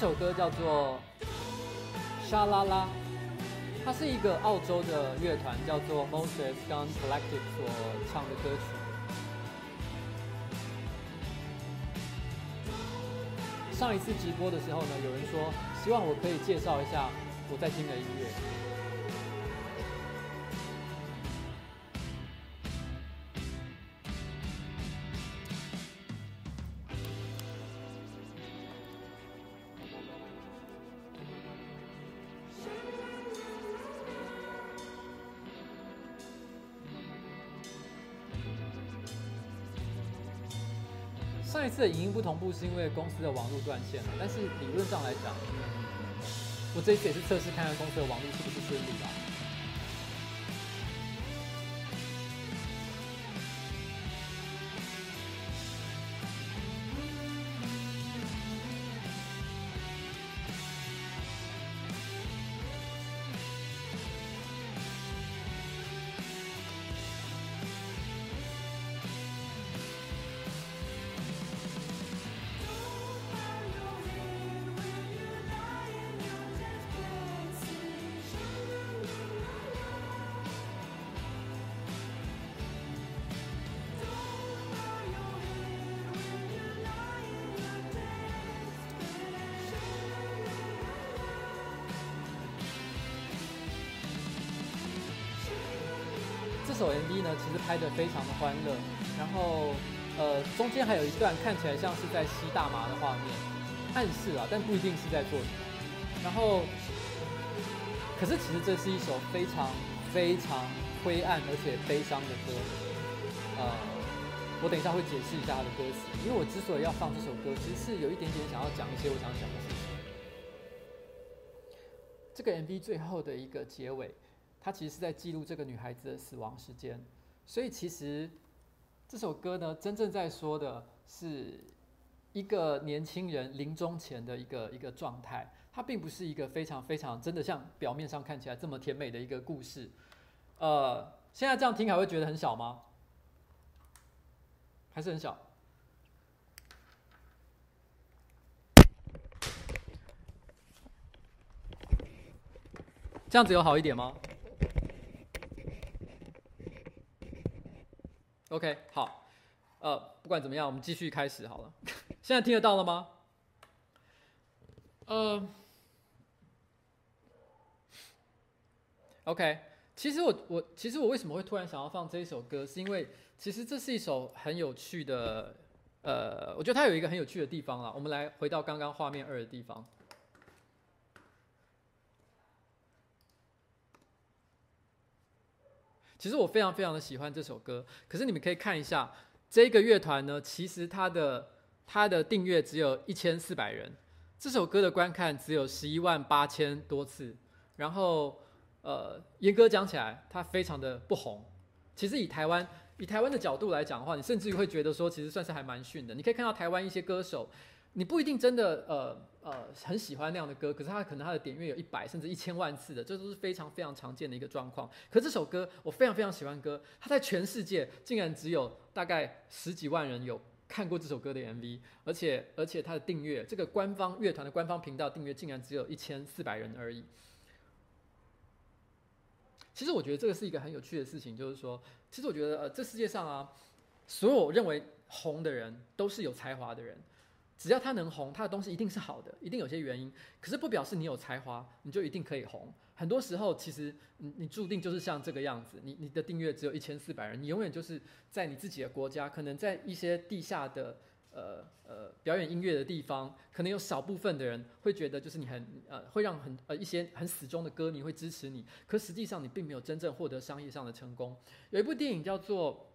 首歌叫做《沙拉拉》，它是一个澳洲的乐团叫做 Moses Gun Collective 所唱的歌曲。上一次直播的时候呢，有人说希望我可以介绍一下我在听的音乐。上一次的影音不同步是因为公司的网络断线了，但是理论上来讲，我这一次也是测试看看公司的网络是不是顺利吧。实拍得非常的欢乐，然后，呃，中间还有一段看起来像是在吸大麻的画面，暗示啊，但不一定是在做什么。然后，可是其实这是一首非常非常灰暗而且悲伤的歌。呃，我等一下会解释一下它的歌词，因为我之所以要放这首歌，其实是有一点点想要讲一些我想讲的事情。这个 MV 最后的一个结尾。它其实是在记录这个女孩子的死亡时间，所以其实这首歌呢，真正在说的是一个年轻人临终前的一个一个状态。它并不是一个非常非常真的像表面上看起来这么甜美的一个故事。呃，现在这样听还会觉得很小吗？还是很小？这样子有好一点吗？OK，好，呃，不管怎么样，我们继续开始好了。现在听得到了吗？呃，OK，其实我我其实我为什么会突然想要放这一首歌，是因为其实这是一首很有趣的，呃，我觉得它有一个很有趣的地方啦。我们来回到刚刚画面二的地方。其实我非常非常的喜欢这首歌，可是你们可以看一下这个乐团呢，其实它的它的订阅只有一千四百人，这首歌的观看只有十一万八千多次，然后呃，严格讲起来，它非常的不红。其实以台湾以台湾的角度来讲的话，你甚至于会觉得说，其实算是还蛮逊的。你可以看到台湾一些歌手。你不一定真的呃呃很喜欢那样的歌，可是他可能他的点阅有一百甚至一千万次的，这都是非常非常常见的一个状况。可这首歌我非常非常喜欢歌，它在全世界竟然只有大概十几万人有看过这首歌的 MV，而且而且它的订阅，这个官方乐团的官方频道订阅竟然只有一千四百人而已。其实我觉得这个是一个很有趣的事情，就是说，其实我觉得呃这世界上啊，所有认为红的人都是有才华的人。只要他能红，他的东西一定是好的，一定有些原因。可是不表示你有才华，你就一定可以红。很多时候，其实你你注定就是像这个样子，你你的订阅只有一千四百人，你永远就是在你自己的国家，可能在一些地下的呃呃表演音乐的地方，可能有少部分的人会觉得就是你很呃会让很呃一些很死忠的歌迷会支持你，可实际上你并没有真正获得商业上的成功。有一部电影叫做。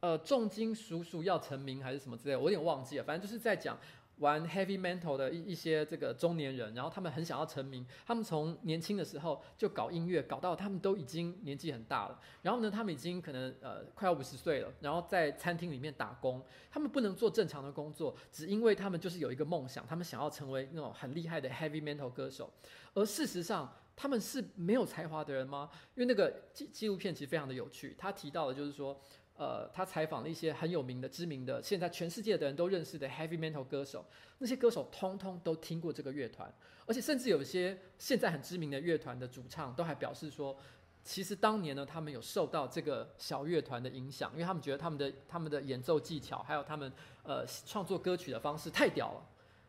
呃，重金属属要成名还是什么之类的，我有点忘记了。反正就是在讲玩 heavy metal 的一一些这个中年人，然后他们很想要成名，他们从年轻的时候就搞音乐，搞到他们都已经年纪很大了。然后呢，他们已经可能呃快要五十岁了，然后在餐厅里面打工，他们不能做正常的工作，只因为他们就是有一个梦想，他们想要成为那种很厉害的 heavy metal 歌手。而事实上，他们是没有才华的人吗？因为那个纪纪录片其实非常的有趣，他提到的就是说。呃，他采访了一些很有名的、知名的，现在全世界的人都认识的 heavy metal 歌手。那些歌手通通都听过这个乐团，而且甚至有一些现在很知名的乐团的主唱都还表示说，其实当年呢，他们有受到这个小乐团的影响，因为他们觉得他们的他们的演奏技巧，还有他们呃创作歌曲的方式太屌了。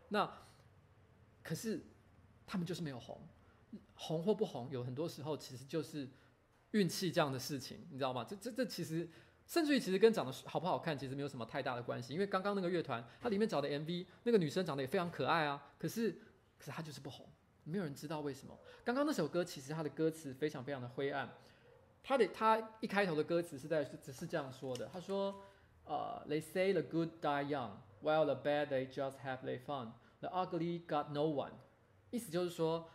那可是他们就是没有红，红或不红，有很多时候其实就是运气这样的事情，你知道吗？这这这其实。甚至于其实跟长得好不好看其实没有什么太大的关系，因为刚刚那个乐团，它里面找的 MV，那个女生长得也非常可爱啊，可是可是她就是不红，没有人知道为什么。刚刚那首歌其实它的歌词非常非常的灰暗，它的它一开头的歌词是在只是这样说的，他说，呃、，They say the good die young, while the bad they just have their fun. The ugly got no one。意思就是说，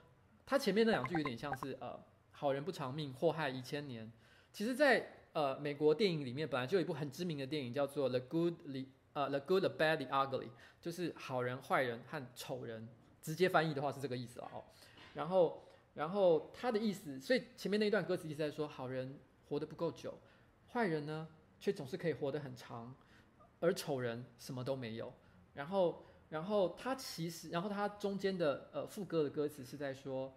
他前面那两句有点像是呃，好人不长命，祸害一千年。其实，在呃，美国电影里面本来就有一部很知名的电影，叫做《The Good》里，呃，《The Good, The Bad, The Ugly》，就是好人、坏人和丑人。直接翻译的话是这个意思了哦。然后，然后他的意思，所以前面那一段歌词一直在说，好人活得不够久，坏人呢却总是可以活得很长，而丑人什么都没有。然后，然后他其实，然后他中间的呃副歌的歌词是在说，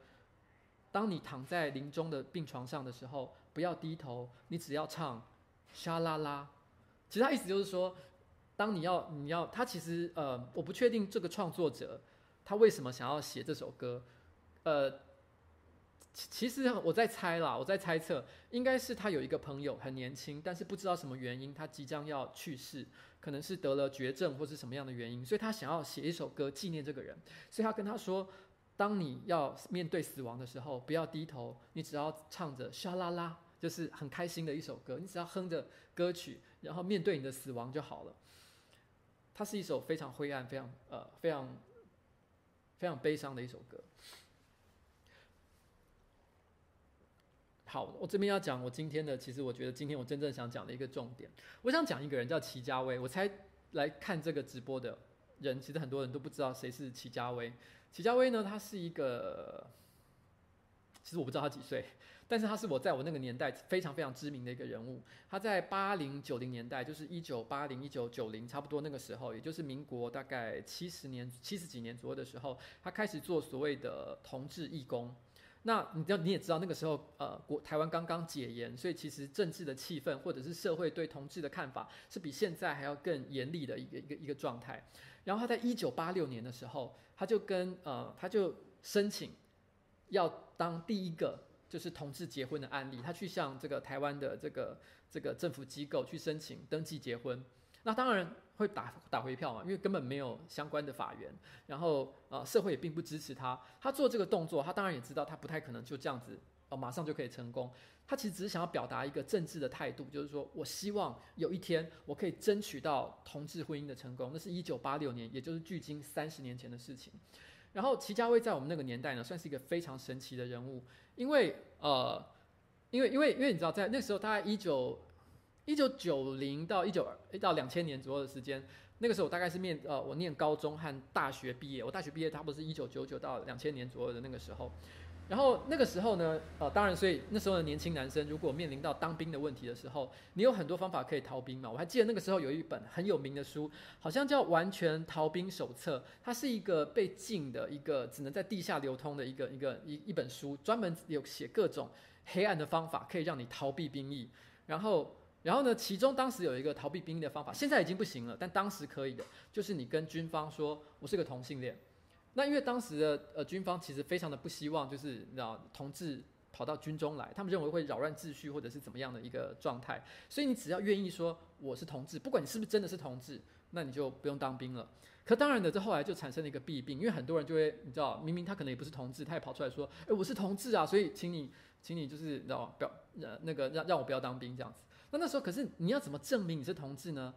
当你躺在临终的病床上的时候。不要低头，你只要唱，沙啦啦。其实他意思就是说，当你要你要他其实呃，我不确定这个创作者他为什么想要写这首歌，呃，其实我在猜啦，我在猜测，应该是他有一个朋友很年轻，但是不知道什么原因他即将要去世，可能是得了绝症或是什么样的原因，所以他想要写一首歌纪念这个人，所以他跟他说。当你要面对死亡的时候，不要低头，你只要唱着沙啦啦，就是很开心的一首歌。你只要哼着歌曲，然后面对你的死亡就好了。它是一首非常灰暗、非常呃、非常非常悲伤的一首歌。好，我这边要讲我今天的，其实我觉得今天我真正想讲的一个重点，我想讲一个人叫齐家威。我猜来看这个直播的人，其实很多人都不知道谁是齐家威。齐家威呢，他是一个，其实我不知道他几岁，但是他是我在我那个年代非常非常知名的一个人物。他在八零九零年代，就是一九八零一九九零差不多那个时候，也就是民国大概七十年七十几年左右的时候，他开始做所谓的同志义工。那你知道你也知道那个时候，呃，国台湾刚刚解严，所以其实政治的气氛或者是社会对同志的看法是比现在还要更严厉的一个一个一个状态。然后他在一九八六年的时候，他就跟呃，他就申请要当第一个就是同志结婚的案例，他去向这个台湾的这个这个政府机构去申请登记结婚。那当然会打打回票嘛，因为根本没有相关的法源，然后呃，社会也并不支持他。他做这个动作，他当然也知道他不太可能就这样子哦，马上就可以成功。他其实只是想要表达一个政治的态度，就是说我希望有一天我可以争取到同志婚姻的成功。那是一九八六年，也就是距今三十年前的事情。然后齐家威在我们那个年代呢，算是一个非常神奇的人物，因为呃，因为因为因为你知道，在那时候大概一九一九九零到一九到两千年左右的时间，那个时候我大概是念呃我念高中和大学毕业，我大学毕业差不多是一九九九到两千年左右的那个时候。然后那个时候呢，呃，当然，所以那时候的年轻男生如果面临到当兵的问题的时候，你有很多方法可以逃兵嘛。我还记得那个时候有一本很有名的书，好像叫《完全逃兵手册》，它是一个被禁的一个只能在地下流通的一个一个一一本书，专门有写各种黑暗的方法可以让你逃避兵役。然后，然后呢，其中当时有一个逃避兵役的方法，现在已经不行了，但当时可以的，就是你跟军方说，我是个同性恋。那因为当时的呃军方其实非常的不希望，就是你知道同志跑到军中来，他们认为会扰乱秩序或者是怎么样的一个状态，所以你只要愿意说我是同志，不管你是不是真的是同志，那你就不用当兵了。可当然的，这后来就产生了一个弊病，因为很多人就会你知道，明明他可能也不是同志，他也跑出来说，哎，我是同志啊，所以请你，请你就是你知道，不要呃那个让让我不要当兵这样子。那那时候可是你要怎么证明你是同志呢？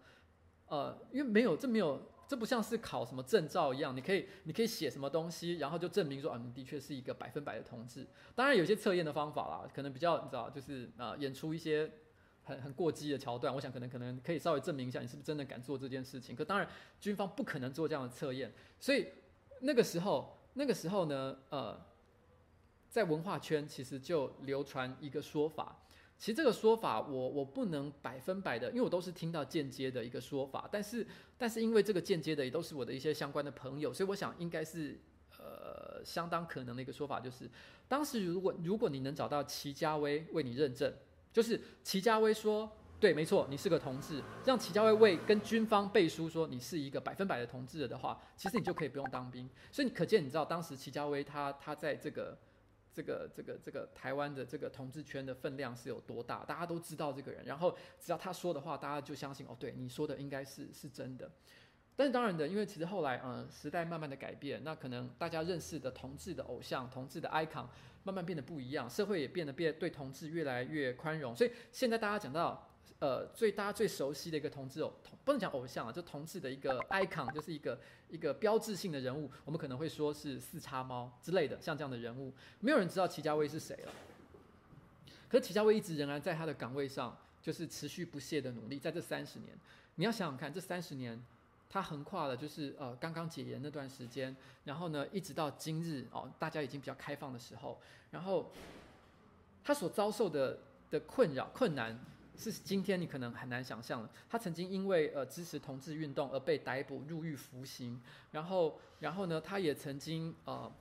呃，因为没有这没有。这不像是考什么证照一样，你可以你可以写什么东西，然后就证明说，啊，你的确是一个百分百的同志。当然有些测验的方法啦，可能比较你知道，就是啊、演出一些很很过激的桥段。我想可能可能可以稍微证明一下，你是不是真的敢做这件事情。可当然，军方不可能做这样的测验。所以那个时候，那个时候呢，呃，在文化圈其实就流传一个说法，其实这个说法我，我不能百分百的，因为我都是听到间接的一个说法，但是但是因为这个间接的也都是我的一些相关的朋友，所以我想应该是呃相当可能的一个说法，就是当时如果如果你能找到齐家威为你认证，就是齐家威说对，没错，你是个同志，让齐家威为跟军方背书说你是一个百分百的同志的话，其实你就可以不用当兵。所以你可见你知道当时齐家威他他在这个。这个这个这个台湾的这个同志圈的分量是有多大？大家都知道这个人，然后只要他说的话，大家就相信哦，对，你说的应该是是真的。但是当然的，因为其实后来嗯、时代慢慢的改变，那可能大家认识的同志的偶像、同志的 icon 慢慢变得不一样，社会也变得变对同志越来越宽容，所以现在大家讲到。呃，最大家最熟悉的一个同志偶，不能讲偶像啊，就同志的一个 icon，就是一个一个标志性的人物，我们可能会说是四叉猫之类的，像这样的人物，没有人知道齐家威是谁了。可是齐家威一直仍然在他的岗位上，就是持续不懈的努力，在这三十年，你要想想看，这三十年他横跨了就是呃刚刚解严那段时间，然后呢一直到今日哦，大家已经比较开放的时候，然后他所遭受的的困扰困难。是今天你可能很难想象的。他曾经因为呃支持同志运动而被逮捕入狱服刑，然后然后呢，他也曾经呃，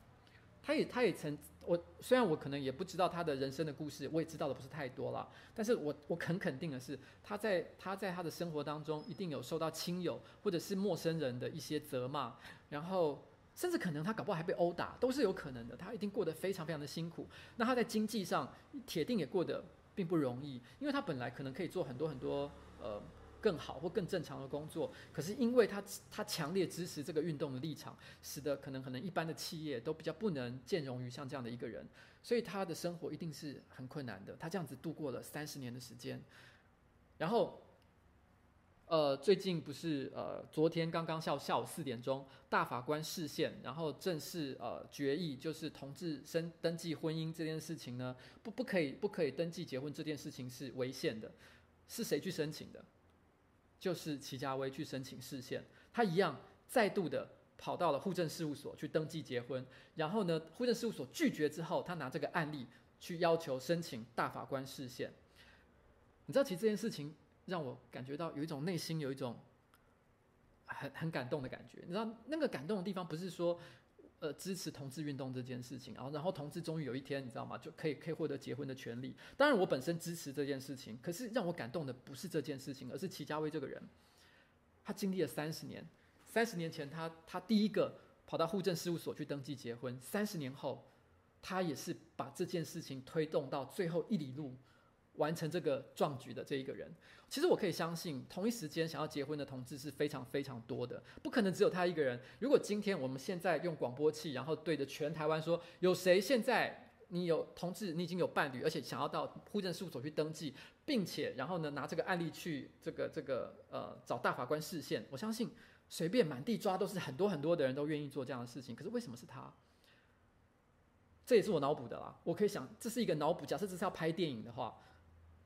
他也他也曾我虽然我可能也不知道他的人生的故事，我也知道的不是太多了，但是我我很肯定的是，他在他在他的生活当中一定有受到亲友或者是陌生人的一些责骂，然后甚至可能他搞不好还被殴打，都是有可能的。他一定过得非常非常的辛苦。那他在经济上铁定也过得。并不容易，因为他本来可能可以做很多很多呃更好或更正常的工作，可是因为他他强烈支持这个运动的立场，使得可能可能一般的企业都比较不能兼容于像这样的一个人，所以他的生活一定是很困难的。他这样子度过了三十年的时间，然后。呃，最近不是呃，昨天刚刚下下午四点钟，大法官释宪，然后正式呃决议，就是同志生登记婚姻这件事情呢，不不可以不可以登记结婚这件事情是违宪的，是谁去申请的？就是齐家威去申请释宪，他一样再度的跑到了户政事务所去登记结婚，然后呢，户政事务所拒绝之后，他拿这个案例去要求申请大法官释宪，你知道其实这件事情。让我感觉到有一种内心有一种很很感动的感觉，你知道那个感动的地方不是说，呃，支持同志运动这件事情，然后然后同志终于有一天你知道吗，就可以可以获得结婚的权利。当然我本身支持这件事情，可是让我感动的不是这件事情，而是齐家威这个人，他经历了三十年，三十年前他他第一个跑到户政事务所去登记结婚，三十年后他也是把这件事情推动到最后一里路。完成这个壮举的这一个人，其实我可以相信，同一时间想要结婚的同志是非常非常多的，不可能只有他一个人。如果今天我们现在用广播器，然后对着全台湾说，有谁现在你有同志，你已经有伴侣，而且想要到户政事务所去登记，并且然后呢拿这个案例去这个这个呃找大法官释宪，我相信随便满地抓都是很多很多的人都愿意做这样的事情。可是为什么是他？这也是我脑补的啦。我可以想，这是一个脑补。假设这是要拍电影的话。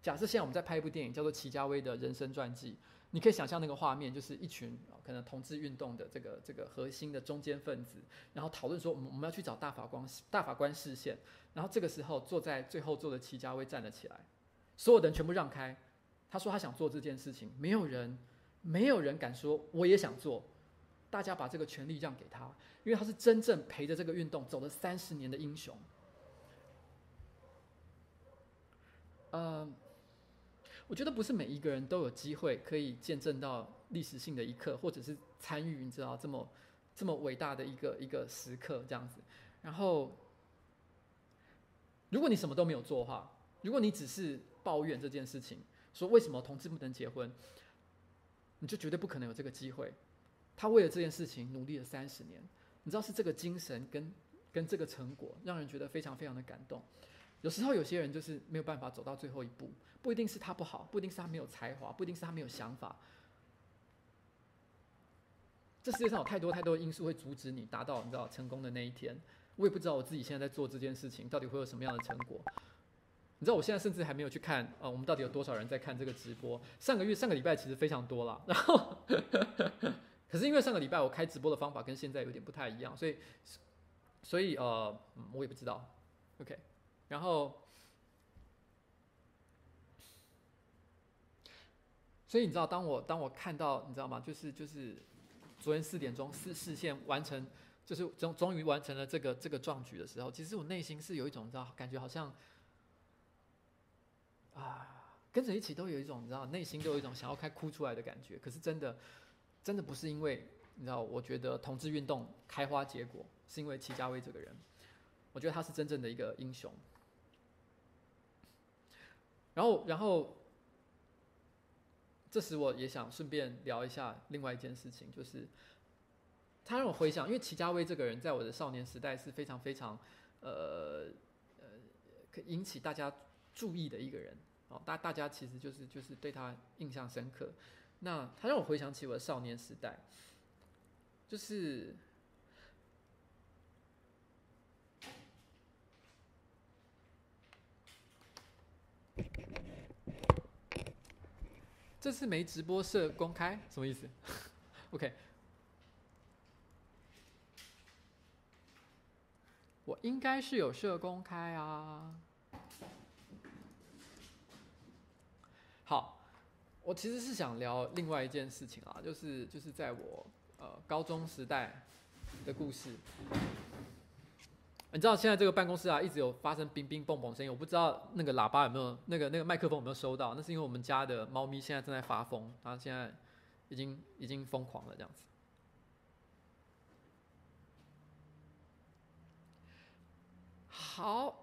假设现在我们在拍一部电影，叫做齐家威的人生传记，你可以想象那个画面，就是一群可能同志运动的这个这个核心的中间分子，然后讨论说，我们我们要去找大法官大法官视线，然后这个时候坐在最后座的齐家威站了起来，所有的人全部让开，他说他想做这件事情，没有人没有人敢说我也想做，大家把这个权利让给他，因为他是真正陪着这个运动走了三十年的英雄，嗯。我觉得不是每一个人都有机会可以见证到历史性的一刻，或者是参与，你知道这么这么伟大的一个一个时刻这样子。然后，如果你什么都没有做的话，如果你只是抱怨这件事情，说为什么同志不能结婚，你就绝对不可能有这个机会。他为了这件事情努力了三十年，你知道是这个精神跟跟这个成果，让人觉得非常非常的感动。有时候有些人就是没有办法走到最后一步，不一定是他不好，不一定是他没有才华，不一定是他没有想法。这世界上有太多太多的因素会阻止你达到你知道成功的那一天。我也不知道我自己现在在做这件事情到底会有什么样的成果。你知道我现在甚至还没有去看呃，我们到底有多少人在看这个直播？上个月上个礼拜其实非常多了，然后 可是因为上个礼拜我开直播的方法跟现在有点不太一样，所以所以呃，我也不知道。OK。然后，所以你知道，当我当我看到，你知道吗？就是就是昨天四点钟视视线完成，就是终终于完成了这个这个壮举的时候，其实我内心是有一种你知道，感觉好像啊，跟着一起都有一种你知道，内心都有一种想要开哭出来的感觉。可是真的真的不是因为你知道，我觉得同志运动开花结果，是因为齐家威这个人，我觉得他是真正的一个英雄。然后然后。这时我也想顺便聊一下另外一件事情，就是他让我回想，因为齐家威这个人在我的少年时代是非常非常呃呃可引起大家注意的一个人哦，大大家其实就是就是对他印象深刻。那他让我回想起我的少年时代，就是。这次没直播设公开，什么意思？OK，我应该是有设公开啊。好，我其实是想聊另外一件事情啊，就是就是在我呃高中时代的故事。你知道现在这个办公室啊，一直有发生冰冰蹦蹦声音，我不知道那个喇叭有没有，那个那个麦克风有没有收到？那是因为我们家的猫咪现在正在发疯，它现在已经已经疯狂了这样子。好。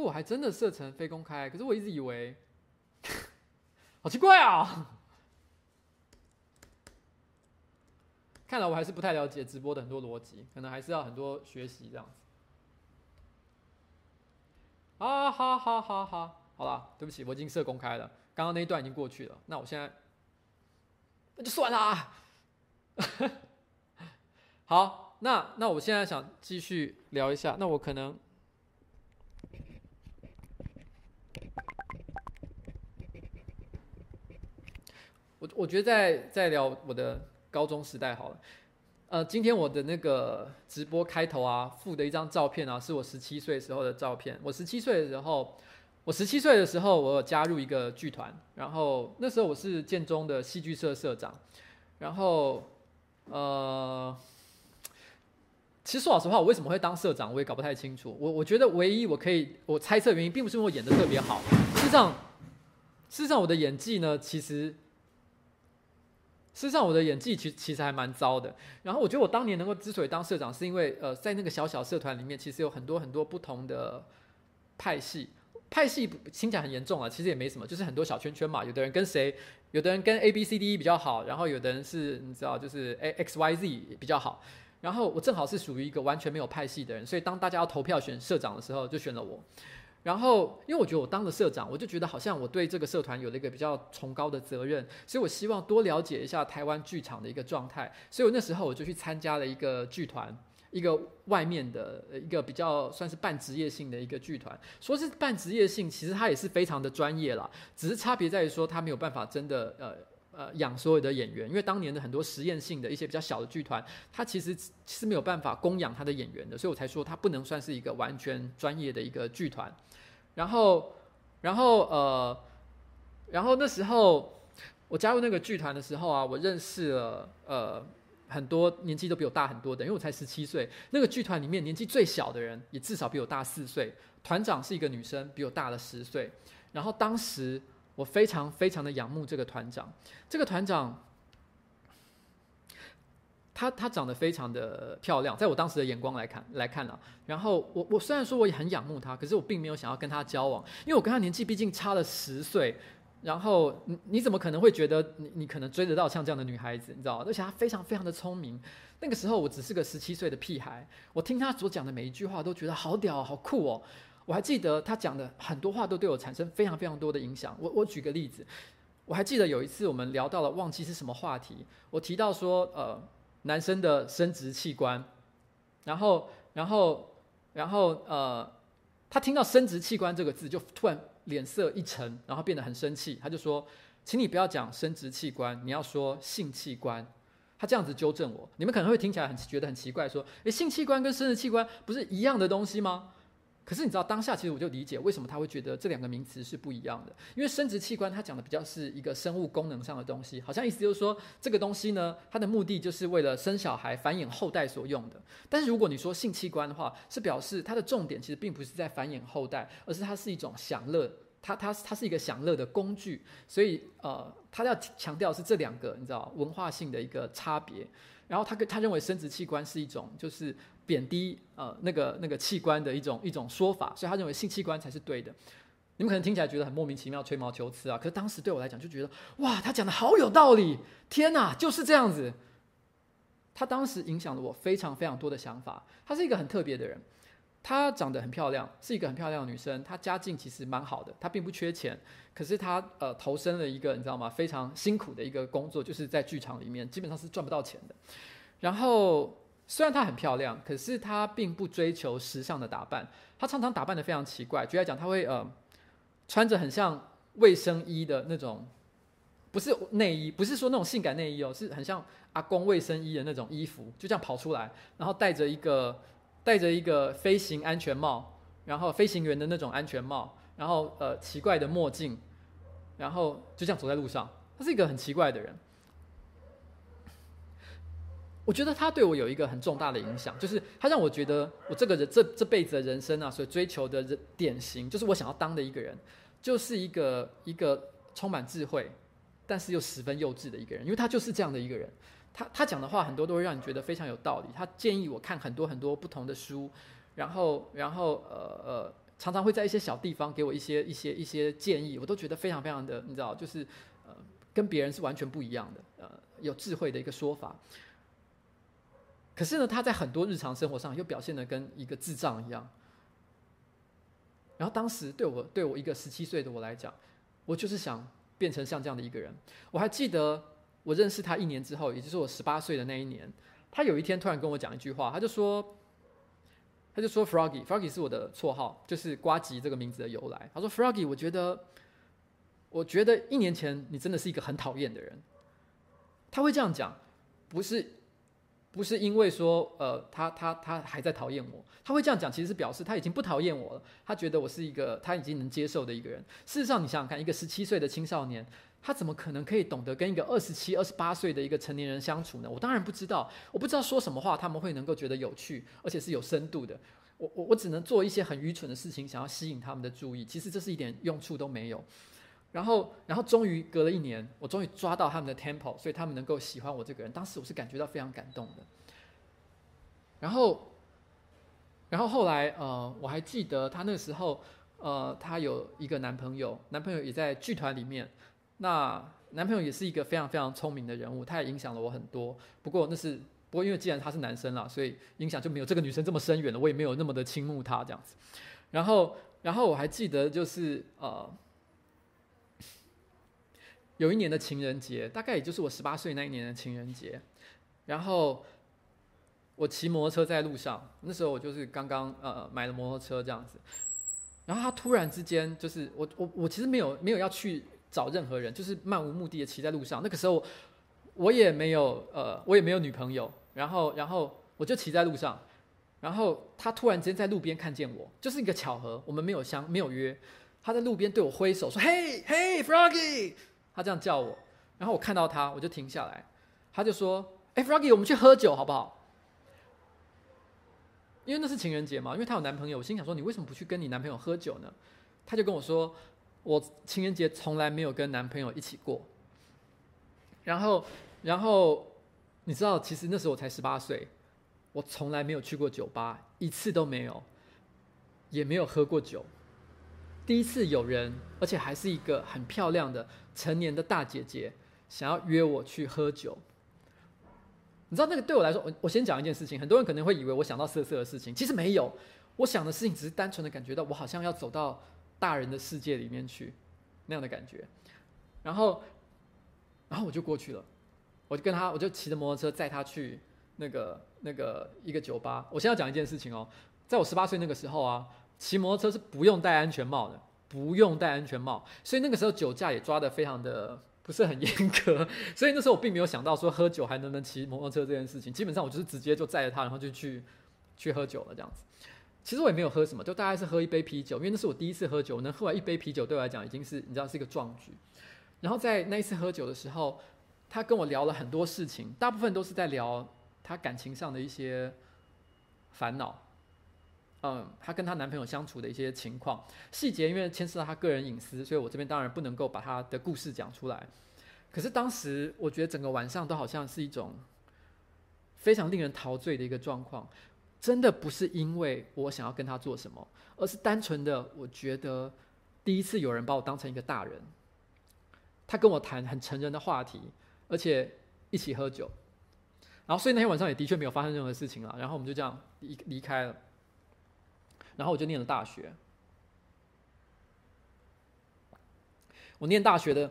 我还真的设成非公开，可是我一直以为，好奇怪啊！看来我还是不太了解直播的很多逻辑，可能还是要很多学习这样子。啊，哈哈哈好，好了，对不起，我已经设公开了，刚刚那一段已经过去了，那我现在那就算了。好，那那我现在想继续聊一下，那我可能。我我觉得在在聊我的高中时代好了，呃，今天我的那个直播开头啊，附的一张照片啊，是我十七岁时候的照片。我十七岁的时候，我十七岁的时候，我有加入一个剧团，然后那时候我是建中的戏剧社社长，然后呃，其实说老实话，我为什么会当社长，我也搞不太清楚。我我觉得唯一我可以我猜测原因，并不是因为我演的特别好，事实上，事实上我的演技呢，其实。事实上，我的演技其实其实还蛮糟的。然后我觉得我当年能够之所以当社长，是因为呃，在那个小小社团里面，其实有很多很多不同的派系。派系听起来很严重啊，其实也没什么，就是很多小圈圈嘛。有的人跟谁，有的人跟 A B C D E 比较好，然后有的人是你知道，就是 A X Y Z 比较好。然后我正好是属于一个完全没有派系的人，所以当大家要投票选社长的时候，就选了我。然后，因为我觉得我当了社长，我就觉得好像我对这个社团有了一个比较崇高的责任，所以我希望多了解一下台湾剧场的一个状态。所以我那时候我就去参加了一个剧团，一个外面的一个比较算是半职业性的一个剧团。说是半职业性，其实它也是非常的专业啦，只是差别在于说它没有办法真的呃呃养所有的演员，因为当年的很多实验性的一些比较小的剧团，它其实是没有办法供养它的演员的，所以我才说它不能算是一个完全专业的一个剧团。然后，然后呃，然后那时候我加入那个剧团的时候啊，我认识了呃很多年纪都比我大很多的，因为我才十七岁。那个剧团里面年纪最小的人也至少比我大四岁，团长是一个女生，比我大了十岁。然后当时我非常非常的仰慕这个团长，这个团长。她她长得非常的漂亮，在我当时的眼光来看来看啊，然后我我虽然说我也很仰慕她，可是我并没有想要跟她交往，因为我跟她年纪毕竟差了十岁。然后你你怎么可能会觉得你你可能追得到像这样的女孩子？你知道吗？而且她非常非常的聪明。那个时候我只是个十七岁的屁孩，我听她所讲的每一句话都觉得好屌好酷哦。我还记得她讲的很多话都对我产生非常非常多的影响。我我举个例子，我还记得有一次我们聊到了忘记是什么话题，我提到说呃。男生的生殖器官，然后，然后，然后，呃，他听到“生殖器官”这个字，就突然脸色一沉，然后变得很生气。他就说：“请你不要讲生殖器官，你要说性器官。”他这样子纠正我。你们可能会听起来很觉得很奇怪，说：“诶，性器官跟生殖器官不是一样的东西吗？”可是你知道，当下其实我就理解为什么他会觉得这两个名词是不一样的。因为生殖器官它讲的比较是一个生物功能上的东西，好像意思就是说这个东西呢，它的目的就是为了生小孩、繁衍后代所用的。但是如果你说性器官的话，是表示它的重点其实并不是在繁衍后代，而是它是一种享乐，它它它是一个享乐的工具。所以呃，他要强调是这两个你知道文化性的一个差别。然后他跟他认为生殖器官是一种就是。贬低呃那个那个器官的一种一种说法，所以他认为性器官才是对的。你们可能听起来觉得很莫名其妙、吹毛求疵啊，可是当时对我来讲就觉得哇，他讲的好有道理，天哪，就是这样子。他当时影响了我非常非常多的想法。他是一个很特别的人，她长得很漂亮，是一个很漂亮的女生。她家境其实蛮好的，她并不缺钱，可是她呃投身了一个你知道吗？非常辛苦的一个工作，就是在剧场里面，基本上是赚不到钱的。然后。虽然她很漂亮，可是她并不追求时尚的打扮。她常常打扮得非常奇怪。举例讲，她会呃穿着很像卫生衣的那种，不是内衣，不是说那种性感内衣哦，是很像阿公卫生衣的那种衣服，就这样跑出来，然后带着一个戴着一个飞行安全帽，然后飞行员的那种安全帽，然后呃奇怪的墨镜，然后就这样走在路上。他是一个很奇怪的人。我觉得他对我有一个很重大的影响，就是他让我觉得我这个人这这辈子的人生啊，所追求的人典型，就是我想要当的一个人，就是一个一个充满智慧，但是又十分幼稚的一个人。因为他就是这样的一个人，他他讲的话很多都会让你觉得非常有道理。他建议我看很多很多不同的书，然后然后呃呃，常常会在一些小地方给我一些一些一些建议，我都觉得非常非常的，你知道，就是呃跟别人是完全不一样的，呃有智慧的一个说法。可是呢，他在很多日常生活上又表现得跟一个智障一样。然后当时对我对我一个十七岁的我来讲，我就是想变成像这样的一个人。我还记得我认识他一年之后，也就是我十八岁的那一年，他有一天突然跟我讲一句话，他就说，他就说 Froggy，Froggy 是我的绰号，就是呱吉这个名字的由来。他说 Froggy，我觉得，我觉得一年前你真的是一个很讨厌的人。他会这样讲，不是。不是因为说，呃，他他他还在讨厌我，他会这样讲，其实是表示他已经不讨厌我了。他觉得我是一个他已经能接受的一个人。事实上，你想想看，一个十七岁的青少年，他怎么可能可以懂得跟一个二十七、二十八岁的一个成年人相处呢？我当然不知道，我不知道说什么话他们会能够觉得有趣，而且是有深度的。我我我只能做一些很愚蠢的事情，想要吸引他们的注意。其实这是一点用处都没有。然后，然后终于隔了一年，我终于抓到他们的 tempo，所以他们能够喜欢我这个人。当时我是感觉到非常感动的。然后，然后后来，呃，我还记得他那个时候，呃，他有一个男朋友，男朋友也在剧团里面。那男朋友也是一个非常非常聪明的人物，他也影响了我很多。不过那是，不过因为既然他是男生了，所以影响就没有这个女生这么深远了。我也没有那么的倾慕他这样子。然后，然后我还记得就是呃。有一年的情人节，大概也就是我十八岁那一年的情人节，然后我骑摩托车在路上，那时候我就是刚刚呃买了摩托车这样子，然后他突然之间就是我我我其实没有没有要去找任何人，就是漫无目的的骑在路上。那个时候我也没有呃我也没有女朋友，然后然后我就骑在路上，然后他突然间在路边看见我，就是一个巧合，我们没有相没有约，他在路边对我挥手说：“嘿嘿，Froggy。”他这样叫我，然后我看到他，我就停下来。他就说：“哎，Froggy，我们去喝酒好不好？”因为那是情人节嘛，因为他有男朋友。我心想说：“你为什么不去跟你男朋友喝酒呢？”他就跟我说：“我情人节从来没有跟男朋友一起过。”然后，然后你知道，其实那时候我才十八岁，我从来没有去过酒吧，一次都没有，也没有喝过酒。第一次有人，而且还是一个很漂亮的成年的大姐姐，想要约我去喝酒。你知道那个对我来说，我我先讲一件事情，很多人可能会以为我想到色色的事情，其实没有。我想的事情只是单纯的感觉到我好像要走到大人的世界里面去那样的感觉。然后，然后我就过去了，我就跟他，我就骑着摩托车载他去那个那个一个酒吧。我先要讲一件事情哦，在我十八岁那个时候啊。骑摩托车是不用戴安全帽的，不用戴安全帽，所以那个时候酒驾也抓得非常的不是很严格，所以那时候我并没有想到说喝酒还能不能骑摩托车这件事情，基本上我就是直接就载着他，然后就去去喝酒了这样子。其实我也没有喝什么，就大概是喝一杯啤酒，因为那是我第一次喝酒，能喝完一杯啤酒对我来讲已经是你知道是一个壮举。然后在那一次喝酒的时候，他跟我聊了很多事情，大部分都是在聊他感情上的一些烦恼。嗯，她跟她男朋友相处的一些情况细节，因为牵涉到她个人隐私，所以我这边当然不能够把她的故事讲出来。可是当时我觉得整个晚上都好像是一种非常令人陶醉的一个状况，真的不是因为我想要跟他做什么，而是单纯的我觉得第一次有人把我当成一个大人，他跟我谈很成人的话题，而且一起喝酒，然后所以那天晚上也的确没有发生任何事情了，然后我们就这样离离开了。然后我就念了大学。我念大学的，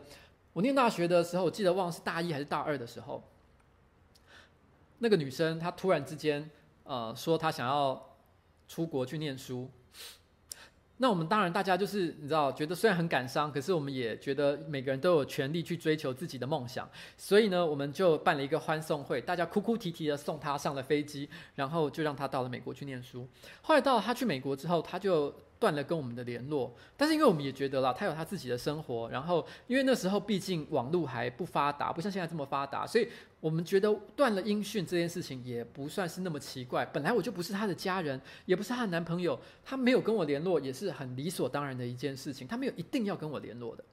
我念大学的时候，我记得忘了是大一还是大二的时候，那个女生她突然之间，呃，说他想要出国去念书。那我们当然大家就是你知道，觉得虽然很感伤，可是我们也觉得每个人都有权利去追求自己的梦想，所以呢，我们就办了一个欢送会，大家哭哭啼啼的送他上了飞机，然后就让他到了美国去念书。后来到他去美国之后，他就。断了跟我们的联络，但是因为我们也觉得啦，他有他自己的生活，然后因为那时候毕竟网络还不发达，不像现在这么发达，所以我们觉得断了音讯这件事情也不算是那么奇怪。本来我就不是他的家人，也不是他的男朋友，他没有跟我联络也是很理所当然的一件事情，他没有一定要跟我联络的。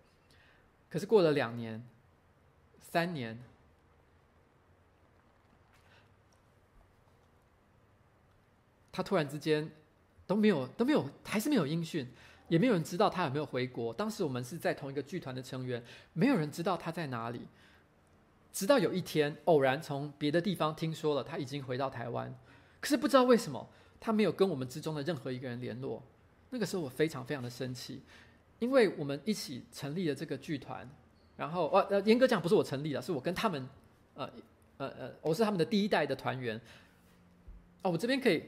可是过了两年、三年，他突然之间。都没有都没有，还是没有音讯，也没有人知道他有没有回国。当时我们是在同一个剧团的成员，没有人知道他在哪里。直到有一天，偶然从别的地方听说了他已经回到台湾，可是不知道为什么他没有跟我们之中的任何一个人联络。那个时候我非常非常的生气，因为我们一起成立了这个剧团，然后呃呃，严格讲不是我成立的，是我跟他们，呃呃呃，我是他们的第一代的团员。哦，我这边可以。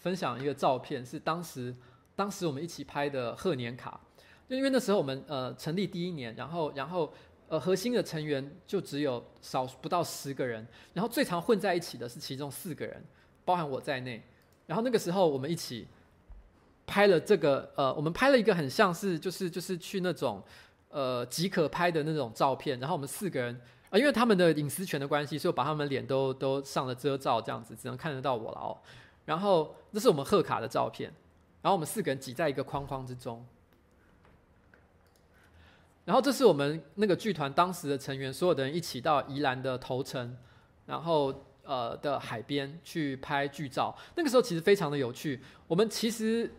分享一个照片，是当时当时我们一起拍的贺年卡，就因为那时候我们呃成立第一年，然后然后呃核心的成员就只有少不到十个人，然后最常混在一起的是其中四个人，包含我在内。然后那个时候我们一起拍了这个呃，我们拍了一个很像是就是就是去那种呃即可拍的那种照片，然后我们四个人啊、因为他们的隐私权的关系，所以我把他们脸都都上了遮罩，这样子只能看得到我了哦。然后这是我们贺卡的照片，然后我们四个人挤在一个框框之中。然后这是我们那个剧团当时的成员，所有的人一起到宜兰的头城，然后呃的海边去拍剧照。那个时候其实非常的有趣。我们其实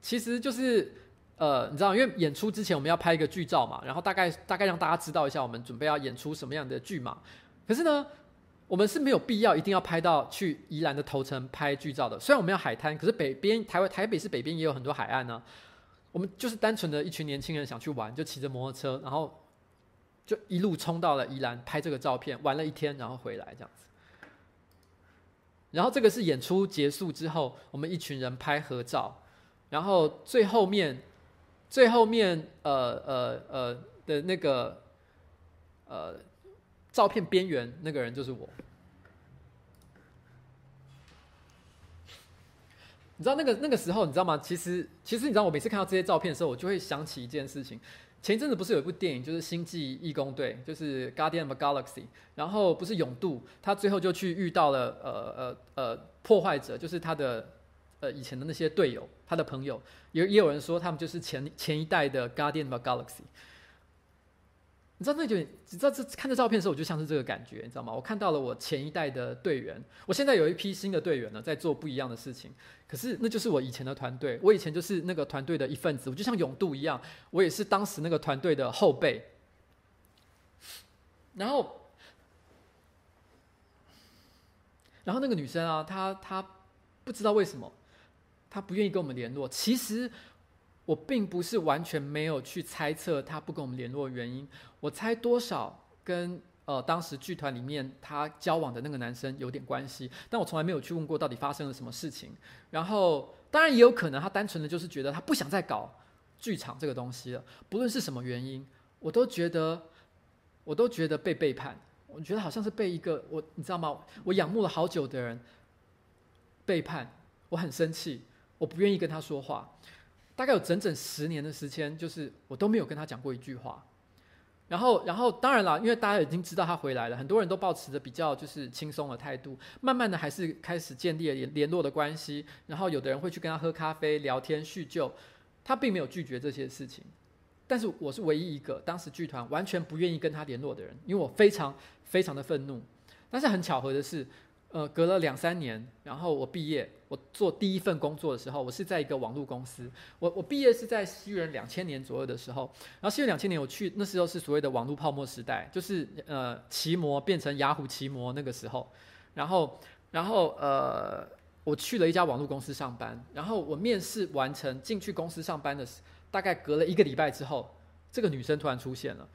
其实就是呃，你知道，因为演出之前我们要拍一个剧照嘛，然后大概大概让大家知道一下我们准备要演出什么样的剧嘛。可是呢，我们是没有必要一定要拍到去宜兰的头城拍剧照的。虽然我们要海滩，可是北边台湾台北市北边也有很多海岸呢、我们就是单纯的一群年轻人想去玩，就骑着摩托车，然后就一路冲到了宜兰拍这个照片，玩了一天，然后回来这样子。然后这个是演出结束之后，我们一群人拍合照，然后最后面最后面呃呃呃的那个呃。照片边缘那个人就是我。你知道那个那个时候，你知道吗？其实其实你知道，我每次看到这些照片的时候，我就会想起一件事情。前一阵子不是有一部电影，就是《星际异攻队》，就是《Guardian of Galaxy》。然后不是永渡，他最后就去遇到了呃呃呃破坏者，就是他的呃以前的那些队友，他的朋友。也也有人说他们就是前前一代的《Guardian of Galaxy》。你知道那就你知道这看这照片的时候，我就像是这个感觉，你知道吗？我看到了我前一代的队员，我现在有一批新的队员呢，在做不一样的事情。可是那就是我以前的团队，我以前就是那个团队的一份子，我就像永渡一样，我也是当时那个团队的后辈。然后，然后那个女生啊，她她不知道为什么，她不愿意跟我们联络。其实。我并不是完全没有去猜测他不跟我们联络的原因，我猜多少跟呃当时剧团里面他交往的那个男生有点关系，但我从来没有去问过到底发生了什么事情。然后当然也有可能他单纯的就是觉得他不想再搞剧场这个东西了。不论是什么原因，我都觉得，我都觉得被背叛。我觉得好像是被一个我，你知道吗？我仰慕了好久的人背叛，我很生气，我不愿意跟他说话。大概有整整十年的时间，就是我都没有跟他讲过一句话。然后，然后当然了，因为大家已经知道他回来了，很多人都保持着比较就是轻松的态度，慢慢的还是开始建立了联络的关系。然后有的人会去跟他喝咖啡、聊天、叙旧，他并没有拒绝这些事情。但是我是唯一一个当时剧团完全不愿意跟他联络的人，因为我非常非常的愤怒。但是很巧合的是。呃，隔了两三年，然后我毕业，我做第一份工作的时候，我是在一个网络公司。我我毕业是在西元两千年左右的时候，然后西元两千年我去，那时候是所谓的网络泡沫时代，就是呃，奇摩变成雅虎奇摩那个时候。然后，然后呃，我去了一家网络公司上班，然后我面试完成进去公司上班的时，大概隔了一个礼拜之后，这个女生突然出现了，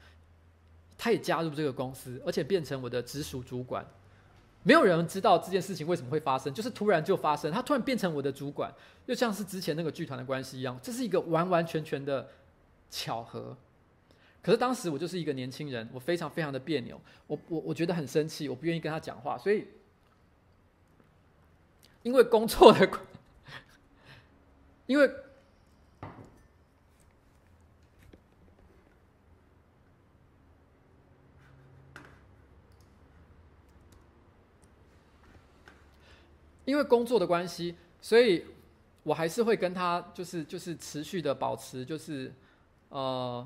她也加入这个公司，而且变成我的直属主管。没有人知道这件事情为什么会发生，就是突然就发生，他突然变成我的主管，又像是之前那个剧团的关系一样，这是一个完完全全的巧合。可是当时我就是一个年轻人，我非常非常的别扭，我我我觉得很生气，我不愿意跟他讲话，所以因为工作的，因为。因为工作的关系，所以我还是会跟他就是就是持续的保持就是呃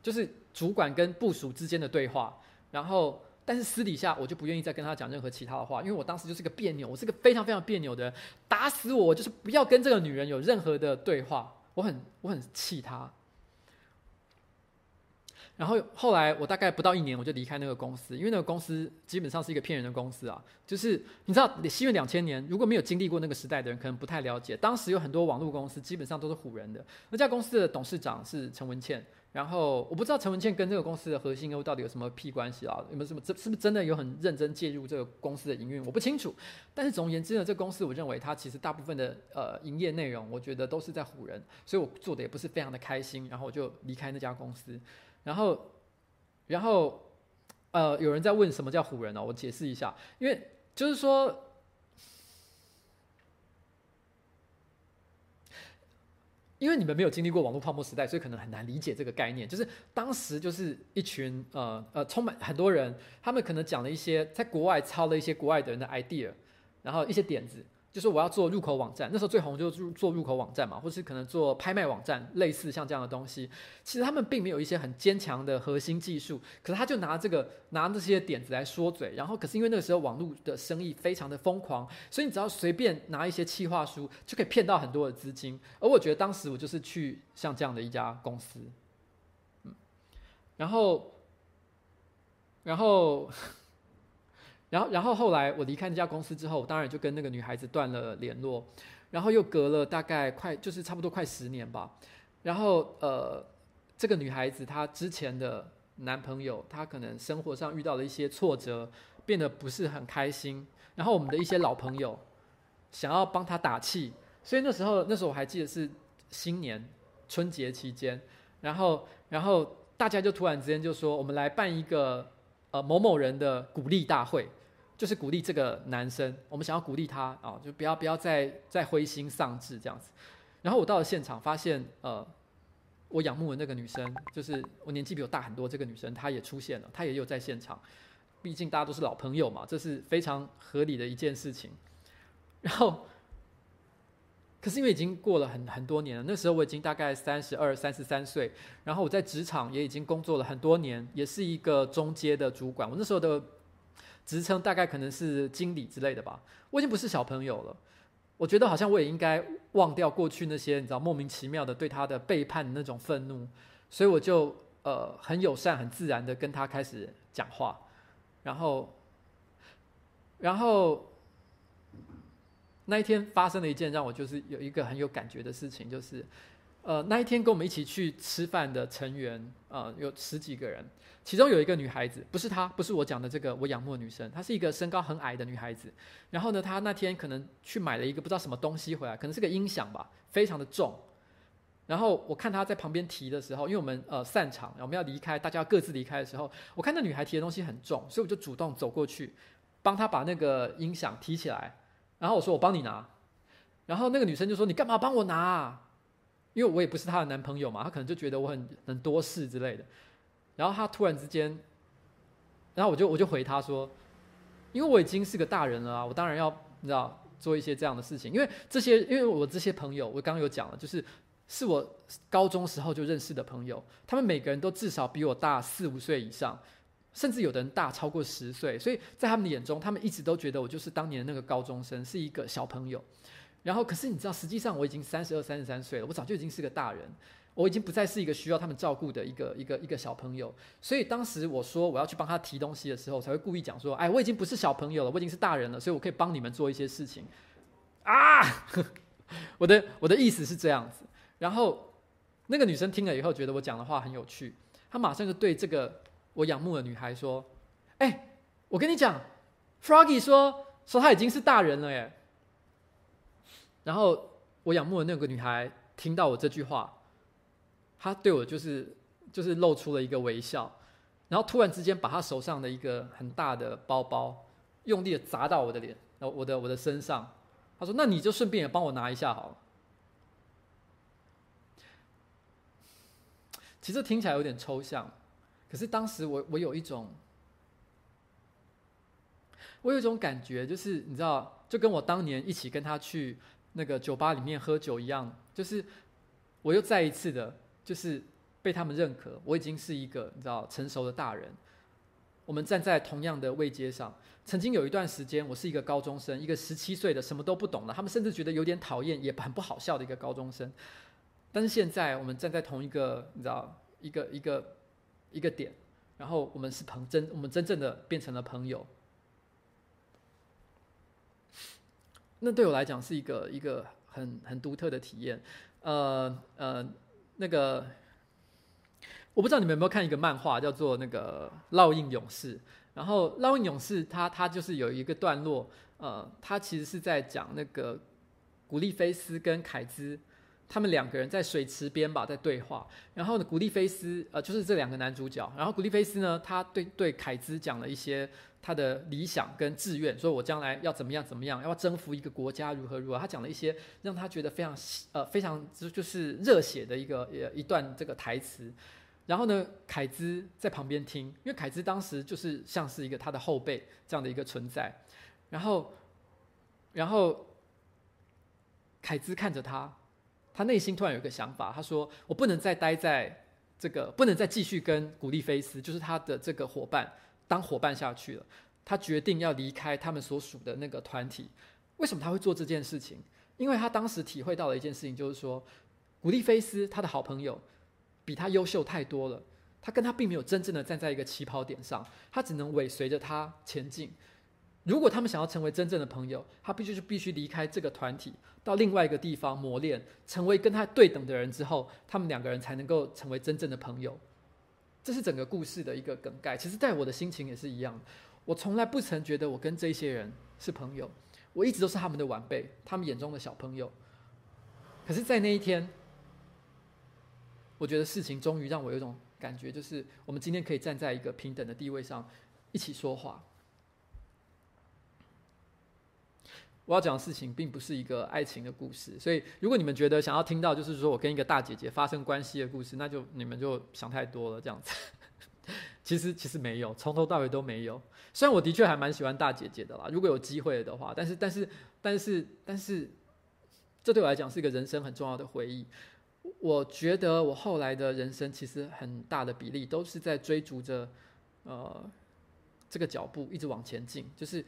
就是主管跟部属之间的对话，然后但是私底下我就不愿意再跟他讲任何其他的话，因为我当时就是个别扭，我是个非常非常别扭的人，打死我，我就是不要跟这个女人有任何的对话，我很我很气她。然后后来我大概不到一年我就离开那个公司，因为那个公司基本上是一个骗人的公司啊。就是你知道，西元两千年如果没有经历过那个时代的人，可能不太了解。当时有很多网络公司基本上都是唬人的。那家公司的董事长是陈文茜，然后我不知道陈文茜跟这个公司的核心又到底有什么屁关系啊？有没有什么？这是不是真的有很认真介入这个公司的营运？我不清楚。但是总而言之呢，这个公司我认为它其实大部分的呃营业内容，我觉得都是在唬人，所以我做的也不是非常的开心。然后我就离开那家公司。然后，然后，呃，有人在问什么叫唬人呢？我解释一下，因为就是说，因为你们没有经历过网络泡沫时代，所以可能很难理解这个概念。就是当时就是一群呃呃充满很多人，他们可能讲了一些在国外抄了一些国外的人的 idea，然后一些点子。就是我要做入口网站，那时候最红就是做入口网站嘛，或是可能做拍卖网站，类似像这样的东西。其实他们并没有一些很坚强的核心技术，可是他就拿这个拿这些点子来说嘴。然后可是因为那个时候网络的生意非常的疯狂，所以你只要随便拿一些企划书就可以骗到很多的资金。而我觉得当时我就是去像这样的一家公司，嗯，然后，然后。然后，然后后来我离开那家公司之后，当然就跟那个女孩子断了联络。然后又隔了大概快，就是差不多快十年吧。然后，呃，这个女孩子她之前的男朋友，她可能生活上遇到了一些挫折，变得不是很开心。然后我们的一些老朋友想要帮她打气，所以那时候，那时候我还记得是新年春节期间。然后，然后大家就突然之间就说：“我们来办一个呃某某人的鼓励大会。”就是鼓励这个男生，我们想要鼓励他啊、就不要不要再再灰心丧志这样子。然后我到了现场，发现呃，我仰慕的那个女生，就是我年纪比我大很多这个女生，她也出现了，她也有在现场。毕竟大家都是老朋友嘛，这是非常合理的一件事情。然后，可是因为已经过了很很多年了，那时候我已经大概三十二、三十三岁，然后我在职场也已经工作了很多年，也是一个中阶的主管。我那时候的。职称大概可能是经理之类的吧，我已经不是小朋友了。我觉得好像我也应该忘掉过去那些你知道莫名其妙的对他的背叛的那种愤怒，所以我就呃很友善、很自然的跟他开始讲话，然后，然后那一天发生了一件让我就是有一个很有感觉的事情，就是呃那一天跟我们一起去吃饭的成员呃有十几个人。其中有一个女孩子，不是她，不是我讲的这个我仰慕的女生，她是一个身高很矮的女孩子。然后呢，她那天可能去买了一个不知道什么东西回来，可能是个音响吧，非常的重。然后我看她在旁边提的时候，因为我们呃散场，我们要离开，大家要各自离开的时候，我看那女孩提的东西很重，所以我就主动走过去，帮她把那个音响提起来。然后我说我帮你拿，然后那个女生就说你干嘛帮我拿啊？因为我也不是她的男朋友嘛，她可能就觉得我很很多事之类的。然后她突然之间，然后我就我就回她说，因为我已经是个大人了啊，我当然要你知道做一些这样的事情，因为这些因为我这些朋友，我刚刚有讲了，就是。是我高中时候就认识的朋友，他们每个人都至少比我大四五岁以上，甚至有的人大超过十岁，所以在他们的眼中，他们一直都觉得我就是当年的那个高中生，是一个小朋友。然后，可是你知道，实际上我已经三十二、三十三岁了，我早就已经是个大人，我已经不再是一个需要他们照顾的一个一个一个小朋友。所以当时我说我要去帮他提东西的时候，才会故意讲说：“哎，我已经不是小朋友了，我已经是大人了，所以我可以帮你们做一些事情。”啊，我的我的意思是这样子。然后，那个女生听了以后，觉得我讲的话很有趣，她马上就对这个我仰慕的女孩说：“哎，我跟你讲，Froggy 说说他已经是大人了耶。”然后我仰慕的那个女孩听到我这句话，她对我就是就是露出了一个微笑，然后突然之间把她手上的一个很大的包包用力的砸到我的脸，然后我的我的身上，她说：“那你就顺便也帮我拿一下好了。”其实听起来有点抽象，可是当时我我有一种，我有一种感觉，就是你知道，就跟我当年一起跟他去那个酒吧里面喝酒一样，就是我又再一次的，就是被他们认可，我已经是一个你知道成熟的大人。我们站在同样的位阶上，曾经有一段时间，我是一个高中生，一个十七岁的什么都不懂的，他们甚至觉得有点讨厌，也很不好笑的一个高中生。但是现在我们站在同一个，你知道，一个一个一个点，然后我们是朋真，我们真正的变成了朋友。那对我来讲是一个一个很很独特的体验。呃呃，那个我不知道你们有没有看一个漫画，叫做那个《烙印勇士》。然后《烙印勇士》他他就是有一个段落，呃，他其实是在讲那个古丽菲斯跟凯兹。他们两个人在水池边吧，在对话。然后呢，古丽菲斯呃，就是这两个男主角。然后古丽菲斯呢，他对对凯兹讲了一些他的理想跟志愿，说我将来要怎么样怎么样，要征服一个国家，如何如何。他讲了一些让他觉得非常呃非常就就是热血的一个一段这个台词。然后呢，凯兹在旁边听，因为凯兹当时就是像是一个他的后辈这样的一个存在。然后，然后凯兹看着他。他内心突然有一个想法，他说：“我不能再待在这个，不能再继续跟古丽菲斯，就是他的这个伙伴当伙伴下去了。他决定要离开他们所属的那个团体。为什么他会做这件事情？因为他当时体会到了一件事情，就是说，古丽菲斯他的好朋友比他优秀太多了，他跟他并没有真正的站在一个起跑点上，他只能尾随着他前进。”如果他们想要成为真正的朋友，他必须是必须离开这个团体，到另外一个地方磨练，成为跟他对等的人之后，他们两个人才能够成为真正的朋友。这是整个故事的一个梗概。其实，在我的心情也是一样，我从来不曾觉得我跟这些人是朋友，我一直都是他们的晚辈，他们眼中的小朋友。可是，在那一天，我觉得事情终于让我有一种感觉，就是我们今天可以站在一个平等的地位上，一起说话。我要讲的事情并不是一个爱情的故事，所以如果你们觉得想要听到就是说我跟一个大姐姐发生关系的故事，那就你们就想太多了。这样子，其实其实没有，从头到尾都没有。虽然我的确还蛮喜欢大姐姐的啦，如果有机会的话，但是但是但是但是，这对我来讲是一个人生很重要的回忆。我觉得我后来的人生其实很大的比例都是在追逐着呃这个脚步一直往前进，就是